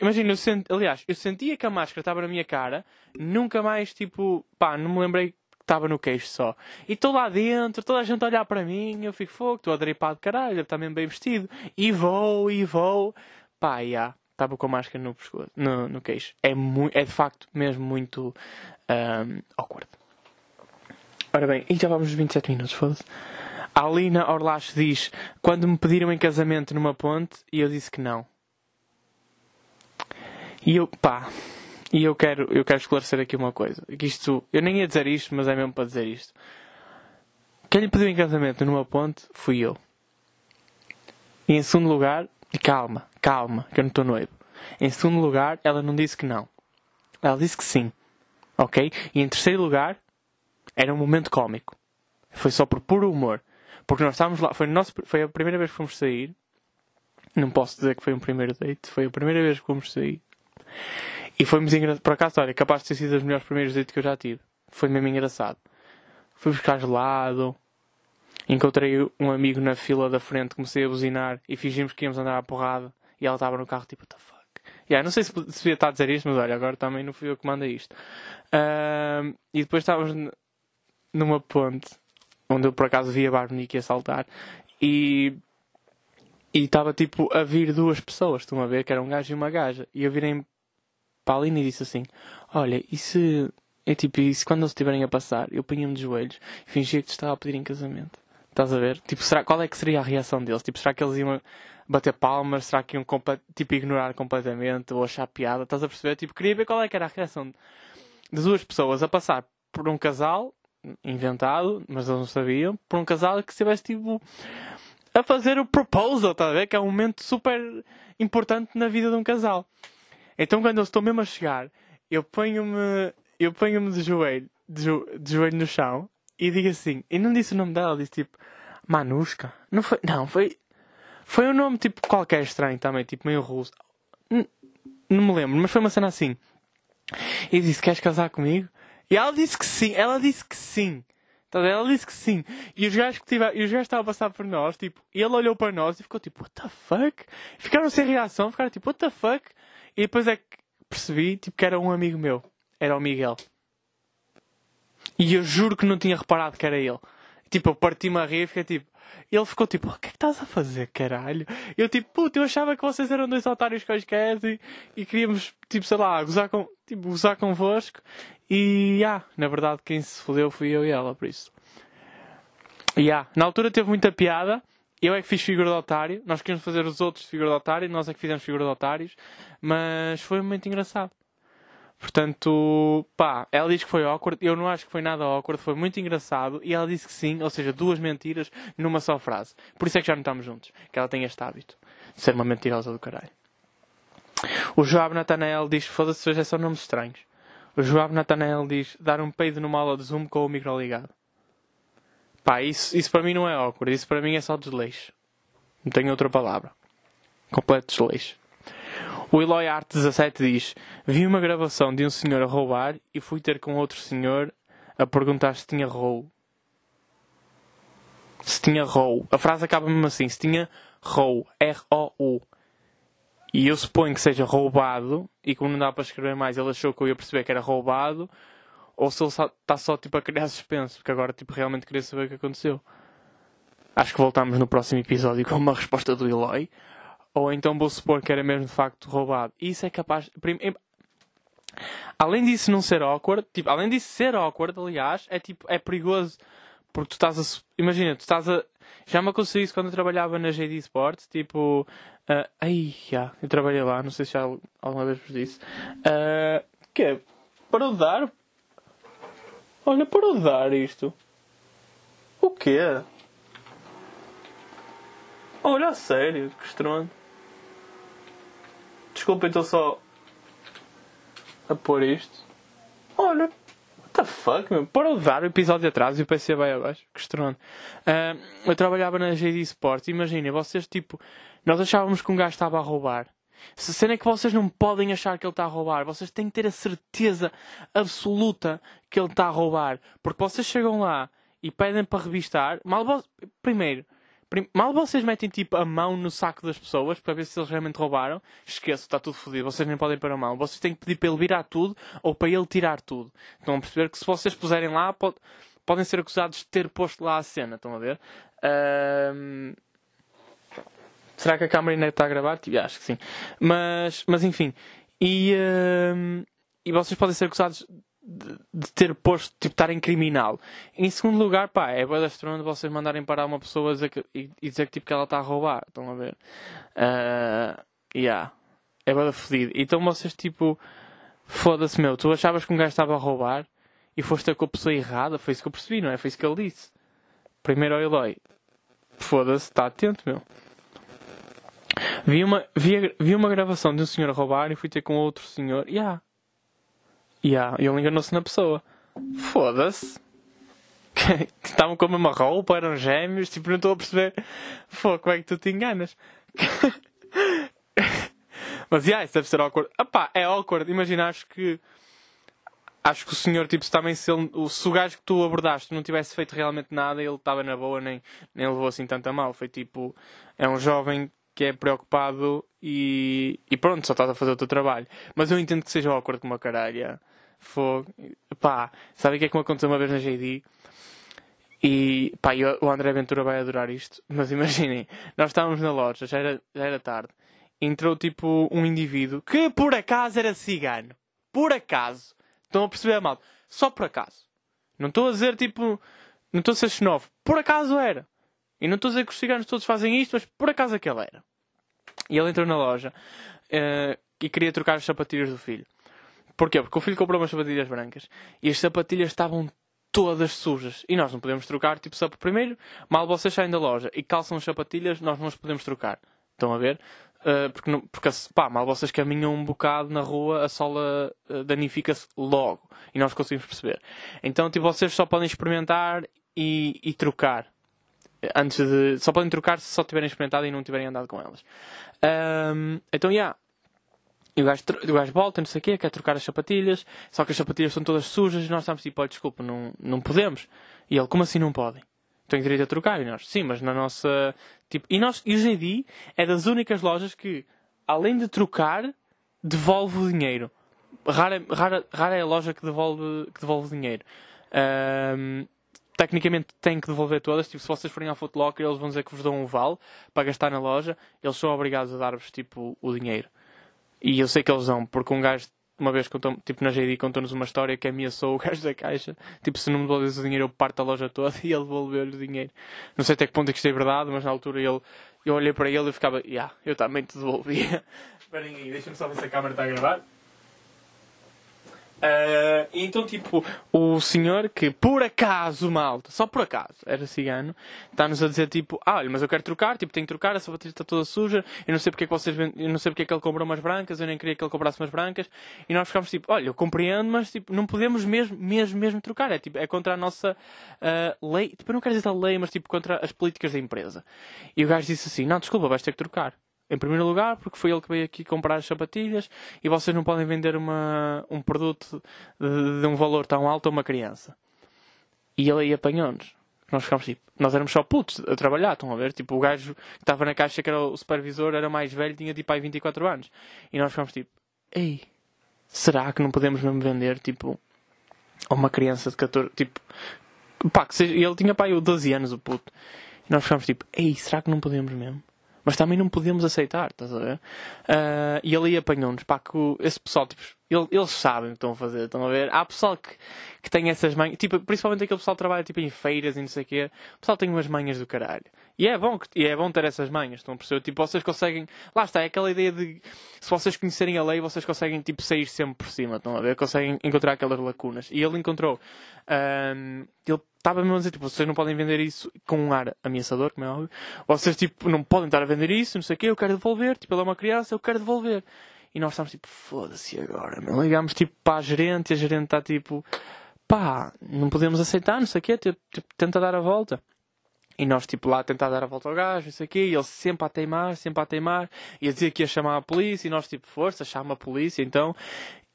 Imagina, eu senti, aliás, eu sentia que a máscara estava na minha cara, nunca mais, tipo, pá, não me lembrei estava no queixo só. E estou lá dentro, toda a gente a olhar para mim, eu fico fogo, estou a dripar de caralho, está mesmo bem vestido. E vou, e vou. Pá, já, estava com a máscara no pescoço, no, no queixo. É, é de facto mesmo muito um, awkward. Ora bem, e já vamos nos 27 minutos, foda-se. A Alina Orlache diz: Quando me pediram em casamento numa ponte, e eu disse que não. E eu, pá, e eu quero, eu quero esclarecer aqui uma coisa. Que isto, eu nem ia dizer isto, mas é mesmo para dizer isto. Quem lhe pediu em casamento numa ponte fui eu. E em segundo lugar, e calma, calma, que eu não estou noivo. Em segundo lugar, ela não disse que não. Ela disse que sim. Ok? E em terceiro lugar, era um momento cómico. Foi só por puro humor. Porque nós estávamos lá, foi, nosso, foi a primeira vez que fomos sair. Não posso dizer que foi um primeiro date, foi a primeira vez que fomos sair. E foi muito engraçado. Por acaso, olha, capaz de ter sido os melhores primeiros dates que eu já tive. Foi mesmo engraçado. Fui buscar gelado. Encontrei um amigo na fila da frente, comecei a buzinar e fingimos que íamos andar à porrada. E ela estava no carro, tipo, what the fuck. Yeah, não sei se, devia estar a dizer isto, mas olha, agora também não fui eu que manda isto. E depois estávamos numa ponte, onde eu por acaso via Barbonique a saltar. E e estava tipo a vir duas pessoas, estão a ver, que era um gajo e uma gaja. E eu virei para a Aline e disse assim: Olha, e se. É tipo, e se quando eles estiverem a passar, eu punha-me de joelhos e fingia que te estava a pedir em casamento? Estás a ver? Tipo, será, qual é que seria a reação deles? Tipo, será que eles iam bater palmas? Será que iam tipo, ignorar completamente ou achar piada? Estás a perceber? Tipo, queria ver qual é que era a reação de duas pessoas a passar por um casal inventado, mas eles não sabiam, por um casal que estivesse tipo a fazer o proposal, estás a ver? Que é um momento super importante na vida de um casal. Então quando eu estou mesmo a chegar, eu ponho-me eu ponho-me de joelho, de, jo, de, joelho no chão e digo assim, e não disse o nome dela, disse tipo Manushka. Não foi, não, foi foi um nome tipo qualquer estranho também, tipo meio russo. Não me lembro, mas foi uma cena assim. E disse: "Queres casar comigo?" E ela disse que sim, ela disse que sim. Então, ela disse que sim. E os gajos que tiver, e os gajos estavam a passar por nós, tipo, ele olhou para nós e ficou tipo, what the fuck? Ficaram sem reação, ficaram tipo, what the fuck? E depois é que percebi tipo, que era um amigo meu. Era o Miguel. E eu juro que não tinha reparado que era ele. Tipo, eu parti-me a rir e fiquei tipo. Ele ficou tipo, o que é que estás a fazer, caralho? Eu tipo, puto, eu achava que vocês eram dois otários quaisquer e, e queríamos, tipo, sei lá, gozar, com, tipo, gozar convosco. E, ah, na verdade, quem se fodeu fui eu e ela, por isso. E, ah, na altura teve muita piada. Eu é que fiz figura de otário. Nós queríamos fazer os outros de figura de otário. Nós é que fizemos figura de otários. Mas foi um momento engraçado. Portanto, pá, ela diz que foi awkward. Eu não acho que foi nada awkward. Foi muito engraçado. E ela disse que sim. Ou seja, duas mentiras numa só frase. Por isso é que já não estamos juntos. Que ela tem este hábito de ser uma mentirosa do caralho. O Joab Natanael diz: Foda-se, hoje é nomes estranhos. O Joab Natanael diz: Dar um peido numa aula de Zoom com o micro ligado. Pá, isso, isso para mim não é awkward. Isso para mim é só desleixo. Não tenho outra palavra. Completo desleixo. O Eloy Art 17 diz: Vi uma gravação de um senhor a roubar e fui ter com outro senhor a perguntar se tinha roll. Se tinha roll. A frase acaba mesmo assim: se tinha roll. R-O-U. E eu suponho que seja roubado e como não dá para escrever mais, ele achou que eu ia perceber que era roubado ou se ele está só tipo a criar *laughs* suspense, porque agora tipo realmente queria saber o que aconteceu. Acho que voltamos no próximo episódio com uma resposta do Eloy. Ou então vou supor que era mesmo de facto roubado. Isso é capaz. Além disso não ser awkward, tipo, além disso ser awkward, aliás, é tipo, é perigoso. Porque tu estás a. Imagina, tu estás a. Já me aconteceu isso quando eu trabalhava na JD Sports, tipo. Uh, ai, já, eu trabalhei lá, não sei se já alguma vez vos disse. Uh, que é? Para dar? Olha, para o dar isto. O quê? Olha, a sério, que estranho. Desculpa, estou só a pôr isto. Olha, what the fuck, meu? Parou de dar o episódio atrás e o PC vai abaixo. Que estrondo. Uh, eu trabalhava na GD Sports. Imaginem, vocês, tipo, nós achávamos que um gajo estava a roubar. Se a cena é que vocês não podem achar que ele está a roubar, vocês têm que ter a certeza absoluta que ele está a roubar. Porque vocês chegam lá e pedem para revistar. Mal, primeiro, Mal vocês metem tipo a mão no saco das pessoas para ver se eles realmente roubaram, esqueço, está tudo fodido. Vocês nem podem pôr a mão. Vocês têm que pedir para ele virar tudo ou para ele tirar tudo. Estão a perceber que se vocês puserem lá, pode, podem ser acusados de ter posto lá a cena. Estão a ver? Um... Será que a câmera ainda está a gravar? Tipo, acho que sim. Mas, mas enfim. E, um... e vocês podem ser acusados de, de, ter posto, tipo, estar em criminal. Em segundo lugar, pá, é boa da de vocês mandarem parar uma pessoa dizer que, e, e, dizer que, tipo, que ela está a roubar. Estão a ver? Uh, yeah. É boa fodido. Então vocês, tipo, foda-se, meu, tu achavas que um gajo estava a roubar e foste com a pessoa errada? Foi isso que eu percebi, não é? Foi isso que ele disse. Primeiro ao Eloy. Foda-se, está atento, meu. Vi uma, vi, vi uma gravação de um senhor a roubar e fui ter com outro senhor. Yeah. Yeah, e ele enganou-se na pessoa. Foda-se. *laughs* Estavam com a mesma roupa, eram gêmeos, tipo, não estou a perceber. Pô, como é que tu te enganas? *laughs* Mas, yeah, isso deve ser awkward. Epá, é awkward. Imagina, acho que. Acho que o senhor, tipo, também se, ele, se o gajo que tu abordaste não tivesse feito realmente nada, ele estava na boa, nem, nem levou assim tanto a mal. Foi tipo. É um jovem que é preocupado e, e pronto, só estás a fazer o teu trabalho. Mas eu entendo que seja awkward como uma caralho. Fogo. Pá, sabe o que é que me aconteceu uma vez na JD? E pá, eu, o André Ventura vai adorar isto. *laughs* Mas imaginem, nós estávamos na loja, já era, já era tarde. Entrou tipo um indivíduo que por acaso era cigano. Por acaso. Estão a perceber mal? Só por acaso. Não estou a dizer tipo. Não estou a ser xenófobo. Por acaso era. E não estou a dizer que os ciganos todos fazem isto, mas por acaso aquele era. E ele entrou na loja uh, e queria trocar as sapatilhas do filho. Porquê? Porque o filho comprou umas sapatilhas brancas e as sapatilhas estavam todas sujas. E nós não podemos trocar, tipo, só primeiro, mal vocês saem da loja e calçam as sapatilhas, nós não as podemos trocar. Estão a ver? Uh, porque, não, porque pá, mal vocês caminham um bocado na rua, a sola uh, danifica-se logo. E nós conseguimos perceber. Então, tipo, vocês só podem experimentar e, e trocar. Antes de. Só podem trocar se só tiverem experimentado e não tiverem andado com elas. Um, então, já. Yeah, e o gajo, o gajo volta, não sei o quê, quer trocar as sapatilhas, só que as sapatilhas estão todas sujas e nós estamos tipo, oh, desculpa, não, não podemos. E ele, como assim não podem? Tem direito a trocar? E nós, sim, mas na nossa. Tipo, e, nós, e o GD é das únicas lojas que, além de trocar, devolve o dinheiro. Rara, rara, rara é a loja que devolve, que devolve dinheiro. Um, tecnicamente tem que devolver todas. Tipo, se vocês forem ao Footlocker, eles vão dizer que vos dão um vale para gastar na loja. Eles são obrigados a dar-vos tipo, o dinheiro. E eu sei que eles vão, porque um gajo, uma vez, contou, tipo na JD, contou-nos uma história que ameaçou o gajo da caixa. Tipo, se não me devolves o dinheiro, eu parto a loja toda *laughs* e ele devolveu-lhe o dinheiro. Não sei até que ponto é que isto é verdade, mas na altura ele, eu olhei para ele e ficava, yeah, eu também te devolvia. *laughs* Esperem aí, deixa-me só ver se a câmera está a gravar. Uh, então, tipo, o senhor que por acaso, malta, só por acaso, era cigano, está-nos a dizer, tipo, ah, olha, mas eu quero trocar, tipo, tenho que trocar, a sapatilha está toda suja, eu não sei porque é que vocês eu não sei porque é que ele comprou umas brancas, eu nem queria que ele comprasse umas brancas, e nós ficámos tipo, olha, eu compreendo, mas tipo, não podemos mesmo, mesmo, mesmo trocar, é tipo, é contra a nossa uh, lei, tipo, eu não quero dizer a lei, mas tipo, contra as políticas da empresa. E o gajo disse assim, não, desculpa, vais ter que trocar. Em primeiro lugar, porque foi ele que veio aqui comprar as sapatilhas e vocês não podem vender uma, um produto de, de um valor tão alto a uma criança. E ele aí apanhou-nos. Nós ficámos tipo, nós éramos só putos a trabalhar, estão a ver? Tipo, o gajo que estava na caixa, que era o supervisor, era mais velho, tinha tipo aí 24 anos. E nós ficámos tipo, ei, será que não podemos mesmo vender, tipo, a uma criança de 14, tipo, pá, que seja, ele tinha pai 12 anos, o puto. E nós ficámos tipo, ei, será que não podemos mesmo? Mas também não podemos aceitar, estás a ver? Uh, e ali apanhou-nos, pá, que esse pessoal, tipo, eles sabem o que estão a fazer, estão a ver? Há pessoal que, que tem essas manhas, tipo, principalmente aquele pessoal que trabalha tipo, em feiras e não sei o quê, o pessoal tem umas manhas do caralho. E é bom, e é bom ter essas manhas, estão a perceber? Tipo, vocês conseguem, lá está, é aquela ideia de, se vocês conhecerem a lei, vocês conseguem, tipo, sair sempre por cima, estão a ver? Conseguem encontrar aquelas lacunas. E ele encontrou, um, ele estava mesmo a dizer, tipo, vocês não podem vender isso com um ar ameaçador, como é óbvio. Vocês, tipo, não podem estar a vender isso, não sei o quê, eu quero devolver. Tipo, ele é uma criança, eu quero devolver. E nós estamos tipo, foda-se agora, meu. Ligámos tipo para a gerente e a gerente está tipo, pá, não podemos aceitar, não sei o quê, tipo, tipo, tenta dar a volta. E nós, tipo, lá a tentar dar a volta ao gajo, não sei o quê, e ele sempre a teimar, sempre a teimar, e a dizer que ia chamar a polícia, e nós, tipo, força, chama a polícia, então.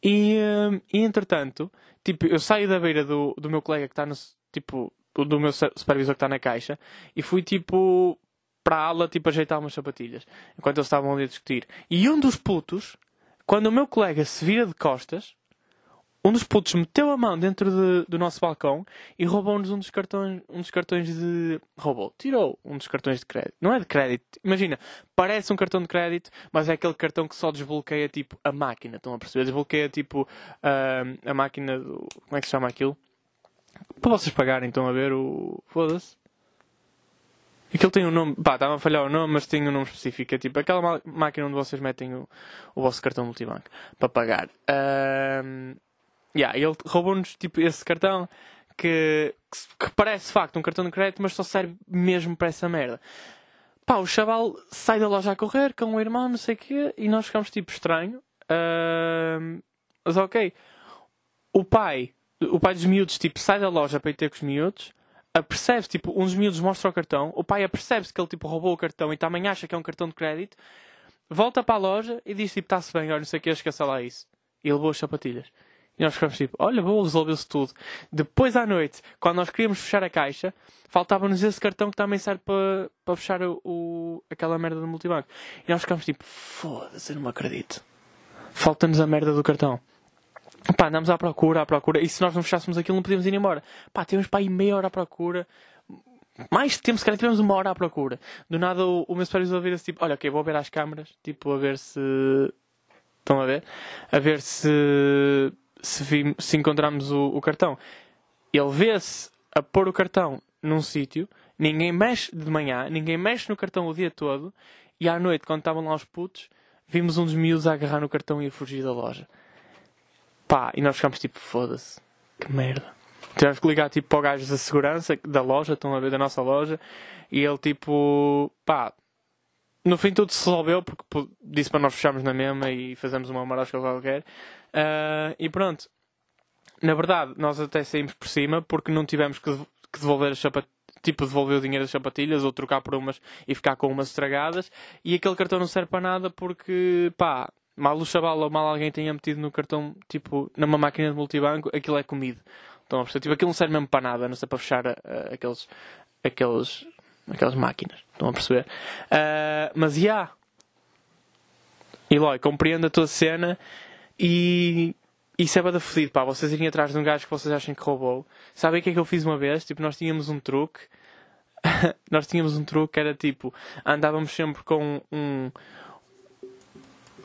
E, hum, e entretanto, tipo, eu saio da beira do, do meu colega que está no, tipo, do meu supervisor que está na caixa, e fui, tipo, para a ala, tipo, ajeitar umas sapatilhas, enquanto eles estavam ali a discutir. E um dos putos, quando o meu colega se vira de costas, um dos putos meteu a mão dentro de, do nosso balcão e roubou-nos um dos cartões, um dos cartões de. Roubou, tirou um dos cartões de crédito. Não é de crédito. Imagina, parece um cartão de crédito, mas é aquele cartão que só desbloqueia tipo a máquina. Estão a perceber? Desbloqueia tipo uh, a máquina. Do, como é que se chama aquilo? Para vocês pagarem, estão a ver o. Foda-se. Aquilo tem um nome, pá, estava a falhar o nome, mas tem um nome específico. É tipo aquela máquina onde vocês metem o, o vosso cartão multibanco para pagar. Uh, Yeah, ele roubou-nos tipo, esse cartão que, que, que, parece de facto um cartão de crédito, mas só serve mesmo para essa merda. Pá, o chaval sai da loja a correr com o irmão, não sei o quê, e nós ficamos tipo estranho. Uh, mas ok. O pai, o pai dos miúdos, tipo, sai da loja para ir ter com os miúdos, apercebe tipo, uns miúdos mostra o cartão, o pai apercebe-se que ele tipo roubou o cartão e também acha que é um cartão de crédito, volta para a loja e diz tipo, está-se bem, olha, não sei o que, esqueça lá isso. E levou as sapatilhas. E nós ficamos tipo, olha, bom, resolveu-se tudo. Depois à noite, quando nós queríamos fechar a caixa, faltava-nos esse cartão que também serve para, para fechar o, o, aquela merda do multibanco. E nós ficamos tipo, foda-se, não me acredito. Falta-nos a merda do cartão. Pá, andamos à procura, à procura. E se nós não fechássemos aquilo, não podíamos ir embora. Pá, temos para ir meia hora à procura. Mais tempo, se calhar tivemos uma hora à procura. Do nada o, o meu supervisor vira-se tipo, olha, ok, vou ver as câmaras. Tipo, a ver se... Estão a ver? A ver se se, vi, se encontrarmos o, o cartão. Ele vê-se a pôr o cartão num sítio, ninguém mexe de manhã, ninguém mexe no cartão o dia todo, e à noite, quando estavam lá os putos, vimos um dos miúdos a agarrar no cartão e a fugir da loja. Pá, e nós ficámos tipo, foda-se, que merda. Tivemos que ligar tipo para o gajo da segurança da loja, estão a ver da nossa loja, e ele tipo, pá, no fim tudo se resolveu porque disse para nós fecharmos na mesma e fazermos uma marosca qualquer. Uh, e pronto. Na verdade, nós até saímos por cima porque não tivemos que, devolver as tipo devolver o dinheiro das sapatilhas ou trocar por umas e ficar com umas estragadas e aquele cartão não serve para nada porque pá, mal o chaval ou mal alguém tenha metido no cartão tipo numa máquina de multibanco, aquilo é comido. Então, tipo, aquilo não serve mesmo para nada, não sei para fechar uh, aqueles, aqueles, aquelas máquinas. Estão a perceber? Uh, mas já. Yeah. Eloy, compreendo a tua cena e isso é bada fodido, pá. Vocês irem atrás de um gajo que vocês acham que roubou. Sabem o que é que eu fiz uma vez? Tipo, nós tínhamos um truque. *laughs* nós tínhamos um truque que era tipo, andávamos sempre com um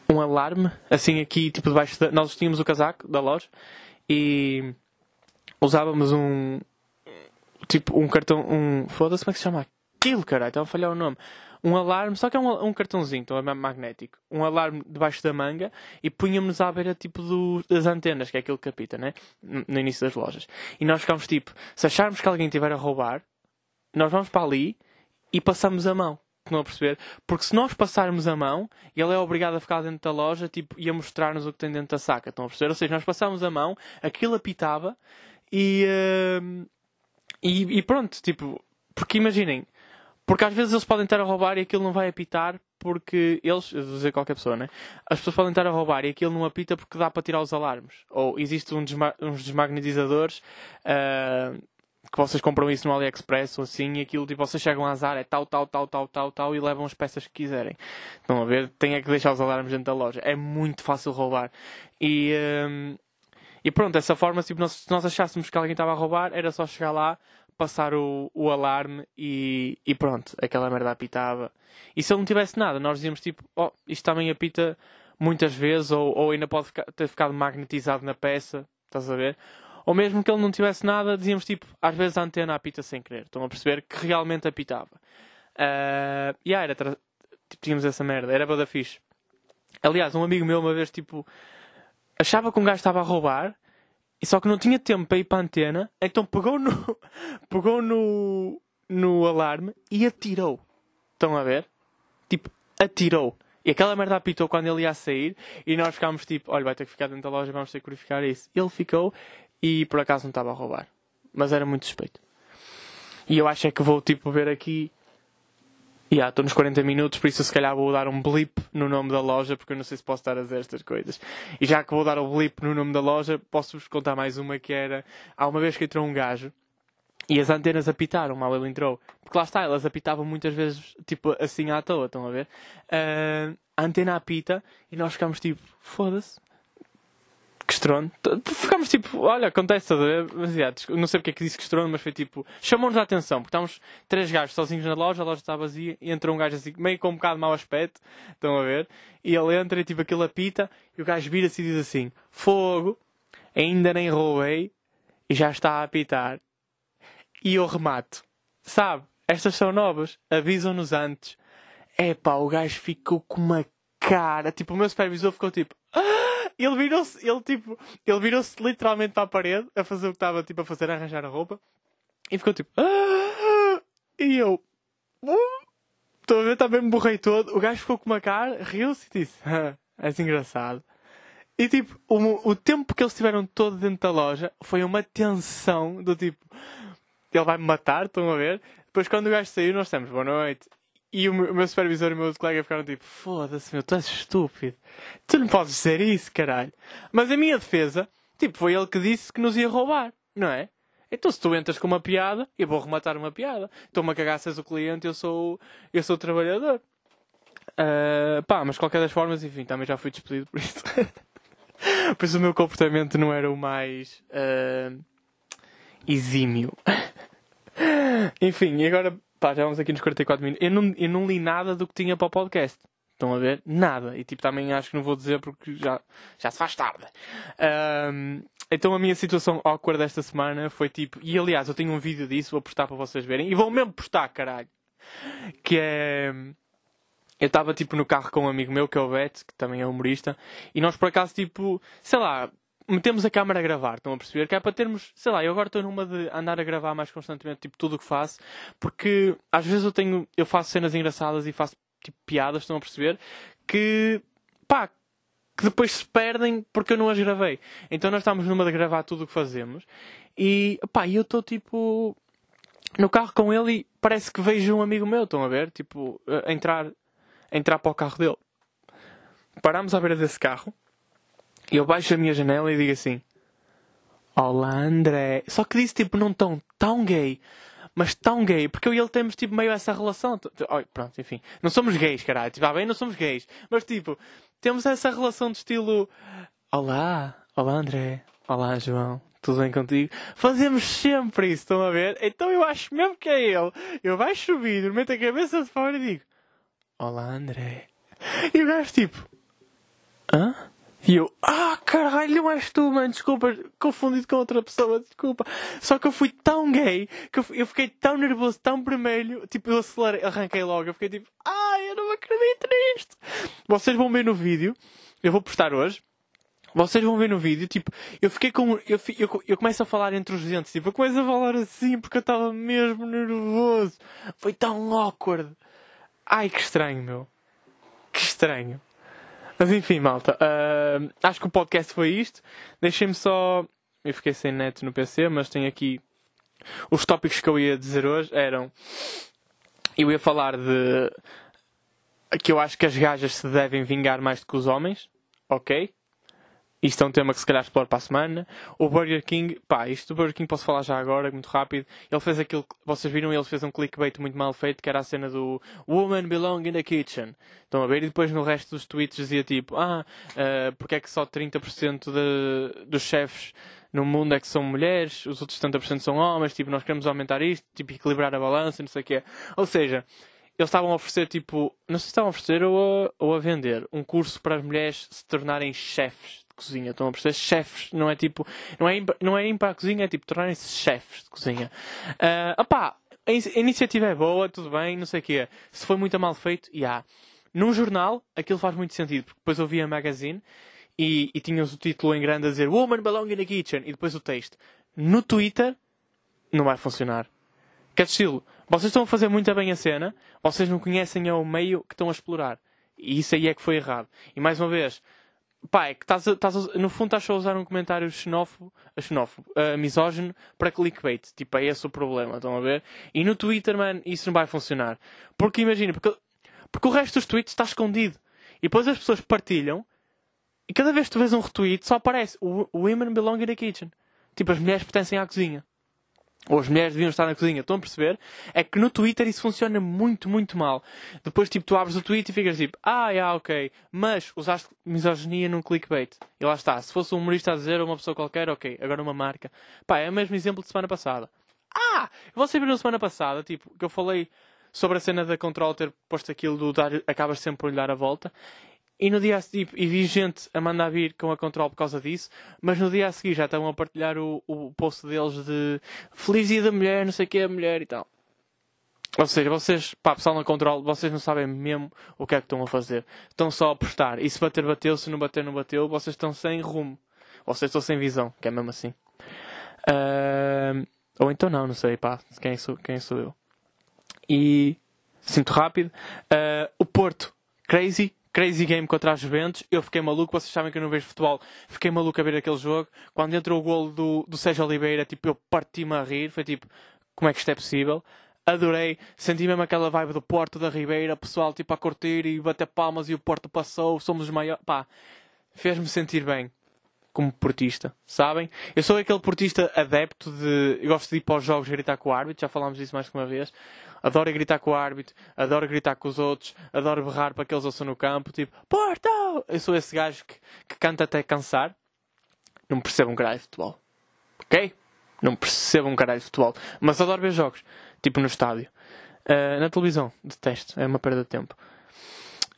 um alarme, assim aqui, tipo debaixo da... Nós tínhamos o casaco da loja e usávamos um tipo um cartão, um foda-se como é que se chama aquilo, caralho, estava a falhar o nome um alarme, só que é um, um cartãozinho, então é magnético, um alarme debaixo da manga e punhamos à beira tipo do, das antenas, que é aquilo que capita, né? No início das lojas. E nós ficamos tipo, se acharmos que alguém estiver a roubar, nós vamos para ali e passamos a mão. Não a perceber? Porque se nós passarmos a mão, ele é obrigado a ficar dentro da loja tipo, e a mostrar-nos o que tem dentro da saca. Estão a perceber? Ou seja, nós passamos a mão, aquilo apitava e, uh, e, e pronto, tipo, porque imaginem, porque às vezes eles podem estar a roubar e aquilo não vai apitar porque eles, vou dizer qualquer pessoa, né? As pessoas podem estar a roubar e aquilo não apita porque dá para tirar os alarmes. Ou existem um desma uns desmagnetizadores uh, que vocês compram isso no AliExpress ou assim e aquilo, tipo, vocês chegam a azar, é tal, tal, tal, tal, tal, tal e levam as peças que quiserem. Estão a ver? Tem é que deixar os alarmes dentro da loja. É muito fácil roubar. E, um, e pronto, dessa forma, tipo, nós, se nós achássemos que alguém estava a roubar, era só chegar lá, passar o, o alarme e, e pronto, aquela merda apitava. E se ele não tivesse nada, nós dizíamos tipo, oh, isto também apita muitas vezes, ou, ou ainda pode ficar, ter ficado magnetizado na peça, estás a ver? Ou mesmo que ele não tivesse nada, dizíamos tipo, às vezes a antena apita sem querer. Estão a perceber que realmente apitava. Uh, e yeah, era tipo, tínhamos essa merda, era bada fixe. Aliás, um amigo meu uma vez tipo achava que um gajo estava a roubar e só que não tinha tempo para ir para a antena, então pegou no, *laughs* pegou no, no alarme e atirou. Estão a ver? Tipo, atirou. E aquela merda apitou quando ele ia sair e nós ficámos tipo, olha, vai ter que ficar dentro da loja, vamos ter que verificar isso. Ele ficou e por acaso não estava a roubar. Mas era muito suspeito. E eu acho é que vou tipo ver aqui. E yeah, estou nos 40 minutos, por isso se calhar vou dar um blip no nome da loja, porque eu não sei se posso estar a dizer estas coisas. E já que vou dar o blip no nome da loja, posso-vos contar mais uma que era. Há uma vez que entrou um gajo e as antenas apitaram mal ele entrou. Porque lá está, elas apitavam muitas vezes, tipo, assim à toa, estão a ver? Uh, a antena apita e nós ficamos tipo, foda-se. Estrondo. Ficámos tipo, olha, acontece, a ver? Mas, não sei porque é que disse que estrondo, mas foi tipo, chamou-nos a atenção, porque estávamos três gajos sozinhos na loja, a loja estava vazia, e entrou um gajo assim, meio com um bocado de mau aspecto, estão a ver? E ele entra e tipo, aquilo apita, e o gajo vira-se e diz assim, fogo, ainda nem roubei, e já está a apitar e eu remato. Sabe? Estas são novas. Avisam-nos antes. É pá, o gajo ficou com uma cara. Tipo, o meu supervisor ficou tipo. Ah! Ele virou-se, ele tipo, ele virou-se literalmente para a parede a fazer o que estava tipo a fazer, a arranjar a roupa. E ficou tipo. Ah! E eu. Estou a ver, também me borrei todo. O gajo ficou com uma cara, riu-se e disse: ah, És engraçado. E tipo, o, o tempo que eles estiveram todo dentro da loja foi uma tensão do tipo ele vai me matar, estão a ver? Depois quando o gajo saiu, nós estamos, boa noite. E o meu, supervisor e o meu outro colega ficaram tipo, foda-se, meu, tu és estúpido. Tu não podes dizer isso, caralho. Mas a minha defesa, tipo, foi ele que disse que nos ia roubar, não é? Então se tu entras com uma piada, eu vou rematar uma piada. Estou-me a cagar se és o cliente, eu sou, eu sou o trabalhador. Uh, pá, mas qualquer das formas, enfim, também já fui despedido por isso. *laughs* por isso o meu comportamento não era o mais uh, exímio. *laughs* Enfim, e agora, pá, já vamos aqui nos 44 minutos. Eu não, eu não li nada do que tinha para o podcast. Estão a ver? Nada. E tipo, também acho que não vou dizer porque já, já se faz tarde. Um, então a minha situação awkward desta semana foi tipo. E aliás, eu tenho um vídeo disso, vou postar para vocês verem. E vou mesmo postar, caralho. Que é. Eu estava tipo no carro com um amigo meu, que é o Beto, que também é humorista. E nós por acaso, tipo, sei lá, metemos a câmera a gravar, estão a perceber? Que é para termos, sei lá, eu agora estou numa de andar a gravar mais constantemente, tipo, tudo o que faço, porque às vezes eu tenho, eu faço cenas engraçadas e faço, tipo, piadas, estão a perceber? Que, pá, que depois se perdem porque eu não as gravei. Então nós estamos numa de gravar tudo o que fazemos e, pá, eu estou, tipo, no carro com ele e parece que vejo um amigo meu, estão a ver? Tipo, a entrar, a entrar para o carro dele. Paramos à beira desse carro eu baixo a minha janela e digo assim: Olá André. Só que disse tipo, não tão, tão gay, mas tão gay, porque eu e ele temos tipo meio essa relação. Pronto, enfim. Não somos gays, caralho. Tipo, ah, bem, não somos gays. Mas tipo, temos essa relação de estilo: Olá, olá André, olá João. Tudo bem contigo? Fazemos sempre isso, estão a ver? Então eu acho mesmo que é ele. Eu baixo vidro, meto a cabeça de fora e digo: Olá André. E o gajo tipo: Hã? E eu, ah, caralho, és tu, mano, desculpa, confundido com outra pessoa, desculpa. Só que eu fui tão gay, que eu, eu fiquei tão nervoso, tão vermelho, tipo, eu acelerei, arranquei logo, eu fiquei tipo, ai, eu não acredito nisto. Vocês vão ver no vídeo, eu vou postar hoje, vocês vão ver no vídeo, tipo, eu fiquei com. Eu, eu, eu começo a falar entre os dentes, tipo, eu começo a falar assim porque eu estava mesmo nervoso. Foi tão awkward. Ai, que estranho, meu. Que estranho. Mas enfim, malta. Uh, acho que o podcast foi isto. Deixem-me só. Eu fiquei sem net no PC, mas tenho aqui. Os tópicos que eu ia dizer hoje eram. Eu ia falar de. Que eu acho que as gajas se devem vingar mais do que os homens. Ok? Isto é um tema que se calhar exploro para a semana. O Burger King, pá, isto do Burger King posso falar já agora, muito rápido. Ele fez aquilo que vocês viram, ele fez um clickbait muito mal feito, que era a cena do Woman belong in the kitchen. Estão a ver? E depois no resto dos tweets dizia tipo, ah, uh, porque é que só 30% de, dos chefes no mundo é que são mulheres, os outros 70% são homens, tipo, nós queremos aumentar isto, tipo, equilibrar a balança, não sei o que é. Ou seja, eles estavam a oferecer, tipo, não sei se estavam a oferecer ou a, ou a vender um curso para as mulheres se tornarem chefes cozinha. Estão a perceber? Chefes, não é tipo. Não é, não é ir para a cozinha, é tipo tornarem-se chefes de cozinha. Uh, opá, a, iniciativa é boa, tudo bem, não sei o quê. Se foi muito mal feito, já. Yeah. Num jornal, aquilo faz muito sentido, porque depois eu vi a magazine e, e tinhas o título em grande a dizer Woman belong in the kitchen e depois o texto. No Twitter, não vai funcionar. Que é estilo, vocês estão a fazer muito bem a cena, vocês não conhecem o meio que estão a explorar. E isso aí é que foi errado. E mais uma vez, pá, é que estás, estás no fundo estás a usar um comentário xenófobo, a xenófobo, a misógino, para clickbait. Tipo, é esse o problema, estão a ver? E no Twitter, man, isso não vai funcionar. Porque imagina, porque, porque o resto dos tweets está escondido. E depois as pessoas partilham, e cada vez que tu vês um retweet, só aparece "W- Women belong in the kitchen. Tipo, as mulheres pertencem à cozinha. Ou as mulheres deviam estar na cozinha. Estão a perceber? É que no Twitter isso funciona muito, muito mal. Depois, tipo, tu abres o tweet e ficas tipo, ah, yeah, ok. Mas usaste misoginia num clickbait. E lá está. Se fosse um humorista a dizer ou uma pessoa qualquer, ok. Agora uma marca. Pá, é o mesmo exemplo de semana passada. Ah! Vocês viram semana passada, tipo, que eu falei sobre a cena da Control ter posto aquilo do dar, acabas sempre por lhe dar a volta. E no dia a seguir, e vi gente a mandar vir com a Control por causa disso, mas no dia a seguir já estão a partilhar o, o post deles de Feliz Dia da Mulher, não sei o que é a mulher e tal. Ou seja, vocês, pá, pessoal na Control, vocês não sabem mesmo o que é que estão a fazer. Estão só a postar. E se bater, bateu. Se não bater, não bateu. Vocês estão sem rumo. Vocês estão sem visão, que é mesmo assim. Ahm, ou então não, não sei, pá, quem sou, quem sou eu. E, sinto rápido, ah, o Porto, crazy, crazy game contra a Juventus. Eu fiquei maluco, vocês sabem que eu não vejo futebol, fiquei maluco a ver aquele jogo. Quando entrou o golo do, do Sérgio Oliveira, tipo, eu parti-me a rir, foi tipo, como é que isto é possível? Adorei, senti mesmo aquela vibe do Porto, da Ribeira, pessoal tipo a curtir e bater palmas e o Porto passou, somos os maiores. Pá, fez-me sentir bem como portista, sabem? Eu sou aquele portista adepto de. Eu gosto de ir para os jogos gritar com o árbitro, já falámos disso mais que uma vez. Adoro gritar com o árbitro, adoro gritar com os outros, adoro berrar para que eles ouçam no campo, tipo, Porto! Eu sou esse gajo que, que canta até cansar. Não percebo um caralho de futebol. Ok? Não percebo um caralho de futebol. Mas adoro ver jogos. Tipo no estádio. Ah, na televisão, detesto. É uma perda de tempo.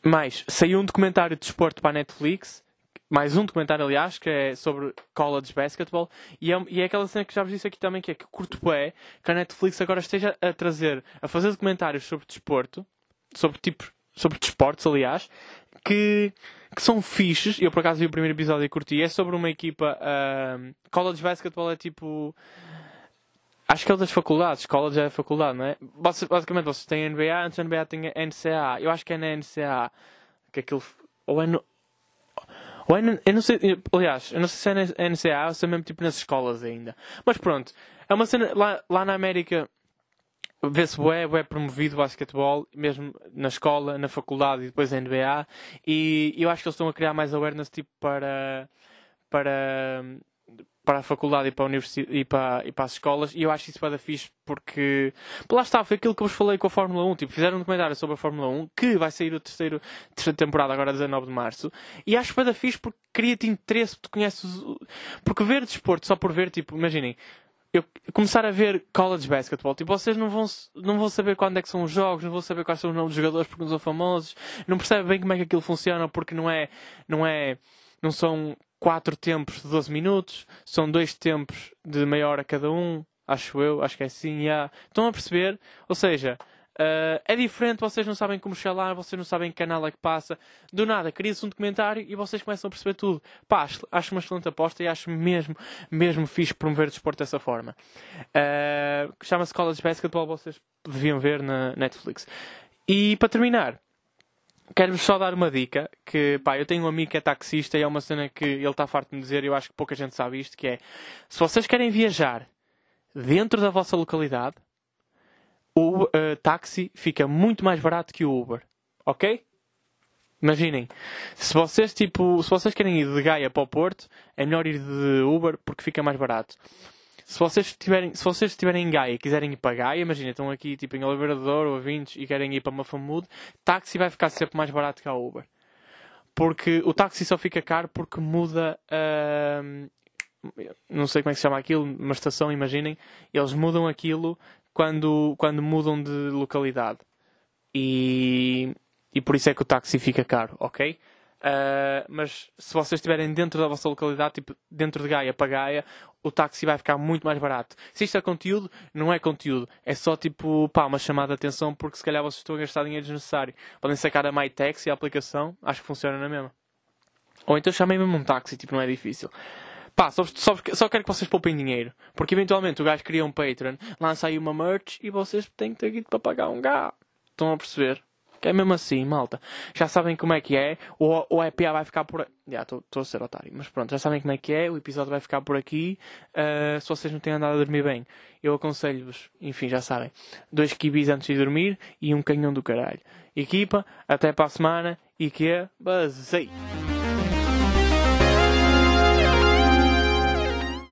Mais, saiu um documentário de desporto para a Netflix. Mais um documentário, aliás, que é sobre college basketball. E é, e é aquela cena que já vos disse aqui também, que é que curto é que a Netflix agora esteja a trazer, a fazer documentários sobre desporto, sobre tipo, sobre desportos, aliás, que, que são fixes. Eu, por acaso, vi o primeiro episódio e curti. É sobre uma equipa... ah, college basketball é tipo... Acho que é o das faculdades. College é a faculdade, não é? Basi- Basicamente, vocês têm NBA, antes da NBA tem a NCAA. Eu acho que é na NCAA que aquilo. Ou é no. Ou é eu não sei. Aliás, eu não sei se é na NCAA ou se é mesmo tipo nas escolas ainda. Mas pronto. É uma cena. Lá, lá na América. Vê-se bué, bué promovido basquetebol, mesmo na escola, na faculdade e depois na NBA. E eu acho que eles estão a criar mais awareness tipo para. para para a faculdade e para, a universidade, e para, e para as escolas e eu acho isso para fixe porque lá está, foi aquilo que eu vos falei com a Fórmula 1 tipo, fizeram um documentário sobre a Fórmula 1 que vai sair o terceiro terceira temporada agora 19 de Março e acho para fixe porque cria-te interesse tu conheces porque ver desporto só por ver, tipo, imaginem eu começar a ver college basketball, tipo, vocês não vão, não vão saber quando é que são os jogos, não vão saber quais são os nomes dos jogadores porque não são famosos, não percebem bem como é que aquilo funciona porque não é, não é, não são quatro tempos de 12 minutos, são dois tempos de meia hora cada um, acho eu, acho que é assim, já. Estão a perceber? Ou seja, eh, é diferente, vocês não sabem como chegar lá, vocês não sabem que canal é que passa. Do nada, cria-se um documentário e vocês começam a perceber tudo. Pá, acho, uma excelente aposta e acho mesmo, mesmo fixe promover o desporto dessa forma. Eh, Chama-se College Basketball, vocês deviam ver na Netflix. E para terminar, Quero-vos só dar uma dica, que pá, eu tenho um amigo que é taxista e é uma cena que ele está farto de me dizer e eu acho que pouca gente sabe isto, que é, se vocês querem viajar dentro da vossa localidade, o eh, táxi fica muito mais barato que o Uber. Ok? Imaginem, se vocês, tipo, se vocês querem ir de Gaia para o Porto, é melhor ir de Uber porque fica mais barato. Se vocês estiverem, se vocês estiverem em Gaia e quiserem ir para Gaia, imagina, estão aqui tipo em Oliveira ou a Vintes e querem ir para Mafamude, táxi vai ficar sempre mais barato que a Uber. Porque o táxi só fica caro porque muda ahm, não sei como é que se chama aquilo, uma estação, imaginem, eles mudam aquilo quando, quando mudam de localidade. E, e por isso é que o táxi fica caro, ok? Ah, mas se vocês estiverem dentro da vossa localidade, tipo dentro de Gaia para Gaia, o táxi vai ficar muito mais barato. Se isto é conteúdo, não é conteúdo. É só tipo, pá, uma chamada de atenção porque se calhar vocês estão a gastar dinheiro desnecessário. Podem sacar a MyTaxi, a aplicação, acho que funciona na mesma. Ou então chamem mesmo um táxi, tipo, não é difícil. Pá, só, só, só quero que vocês poupem dinheiro. Porque eventualmente o gajo cria um Patreon, lança aí uma merch e vocês têm que ter guito para pagar um gato. Estão a perceber? Que é mesmo assim, malta. Já sabem como é que é. O, o EPA vai ficar por. Já, estou a ser otário. Mas pronto, já sabem como é que é. O episódio vai ficar por aqui. Uh, se vocês não têm andado a dormir bem, eu aconselho-vos, enfim, já sabem, dois kibis antes de dormir e um canhão do caralho. Equipa, até para a semana e que é basei.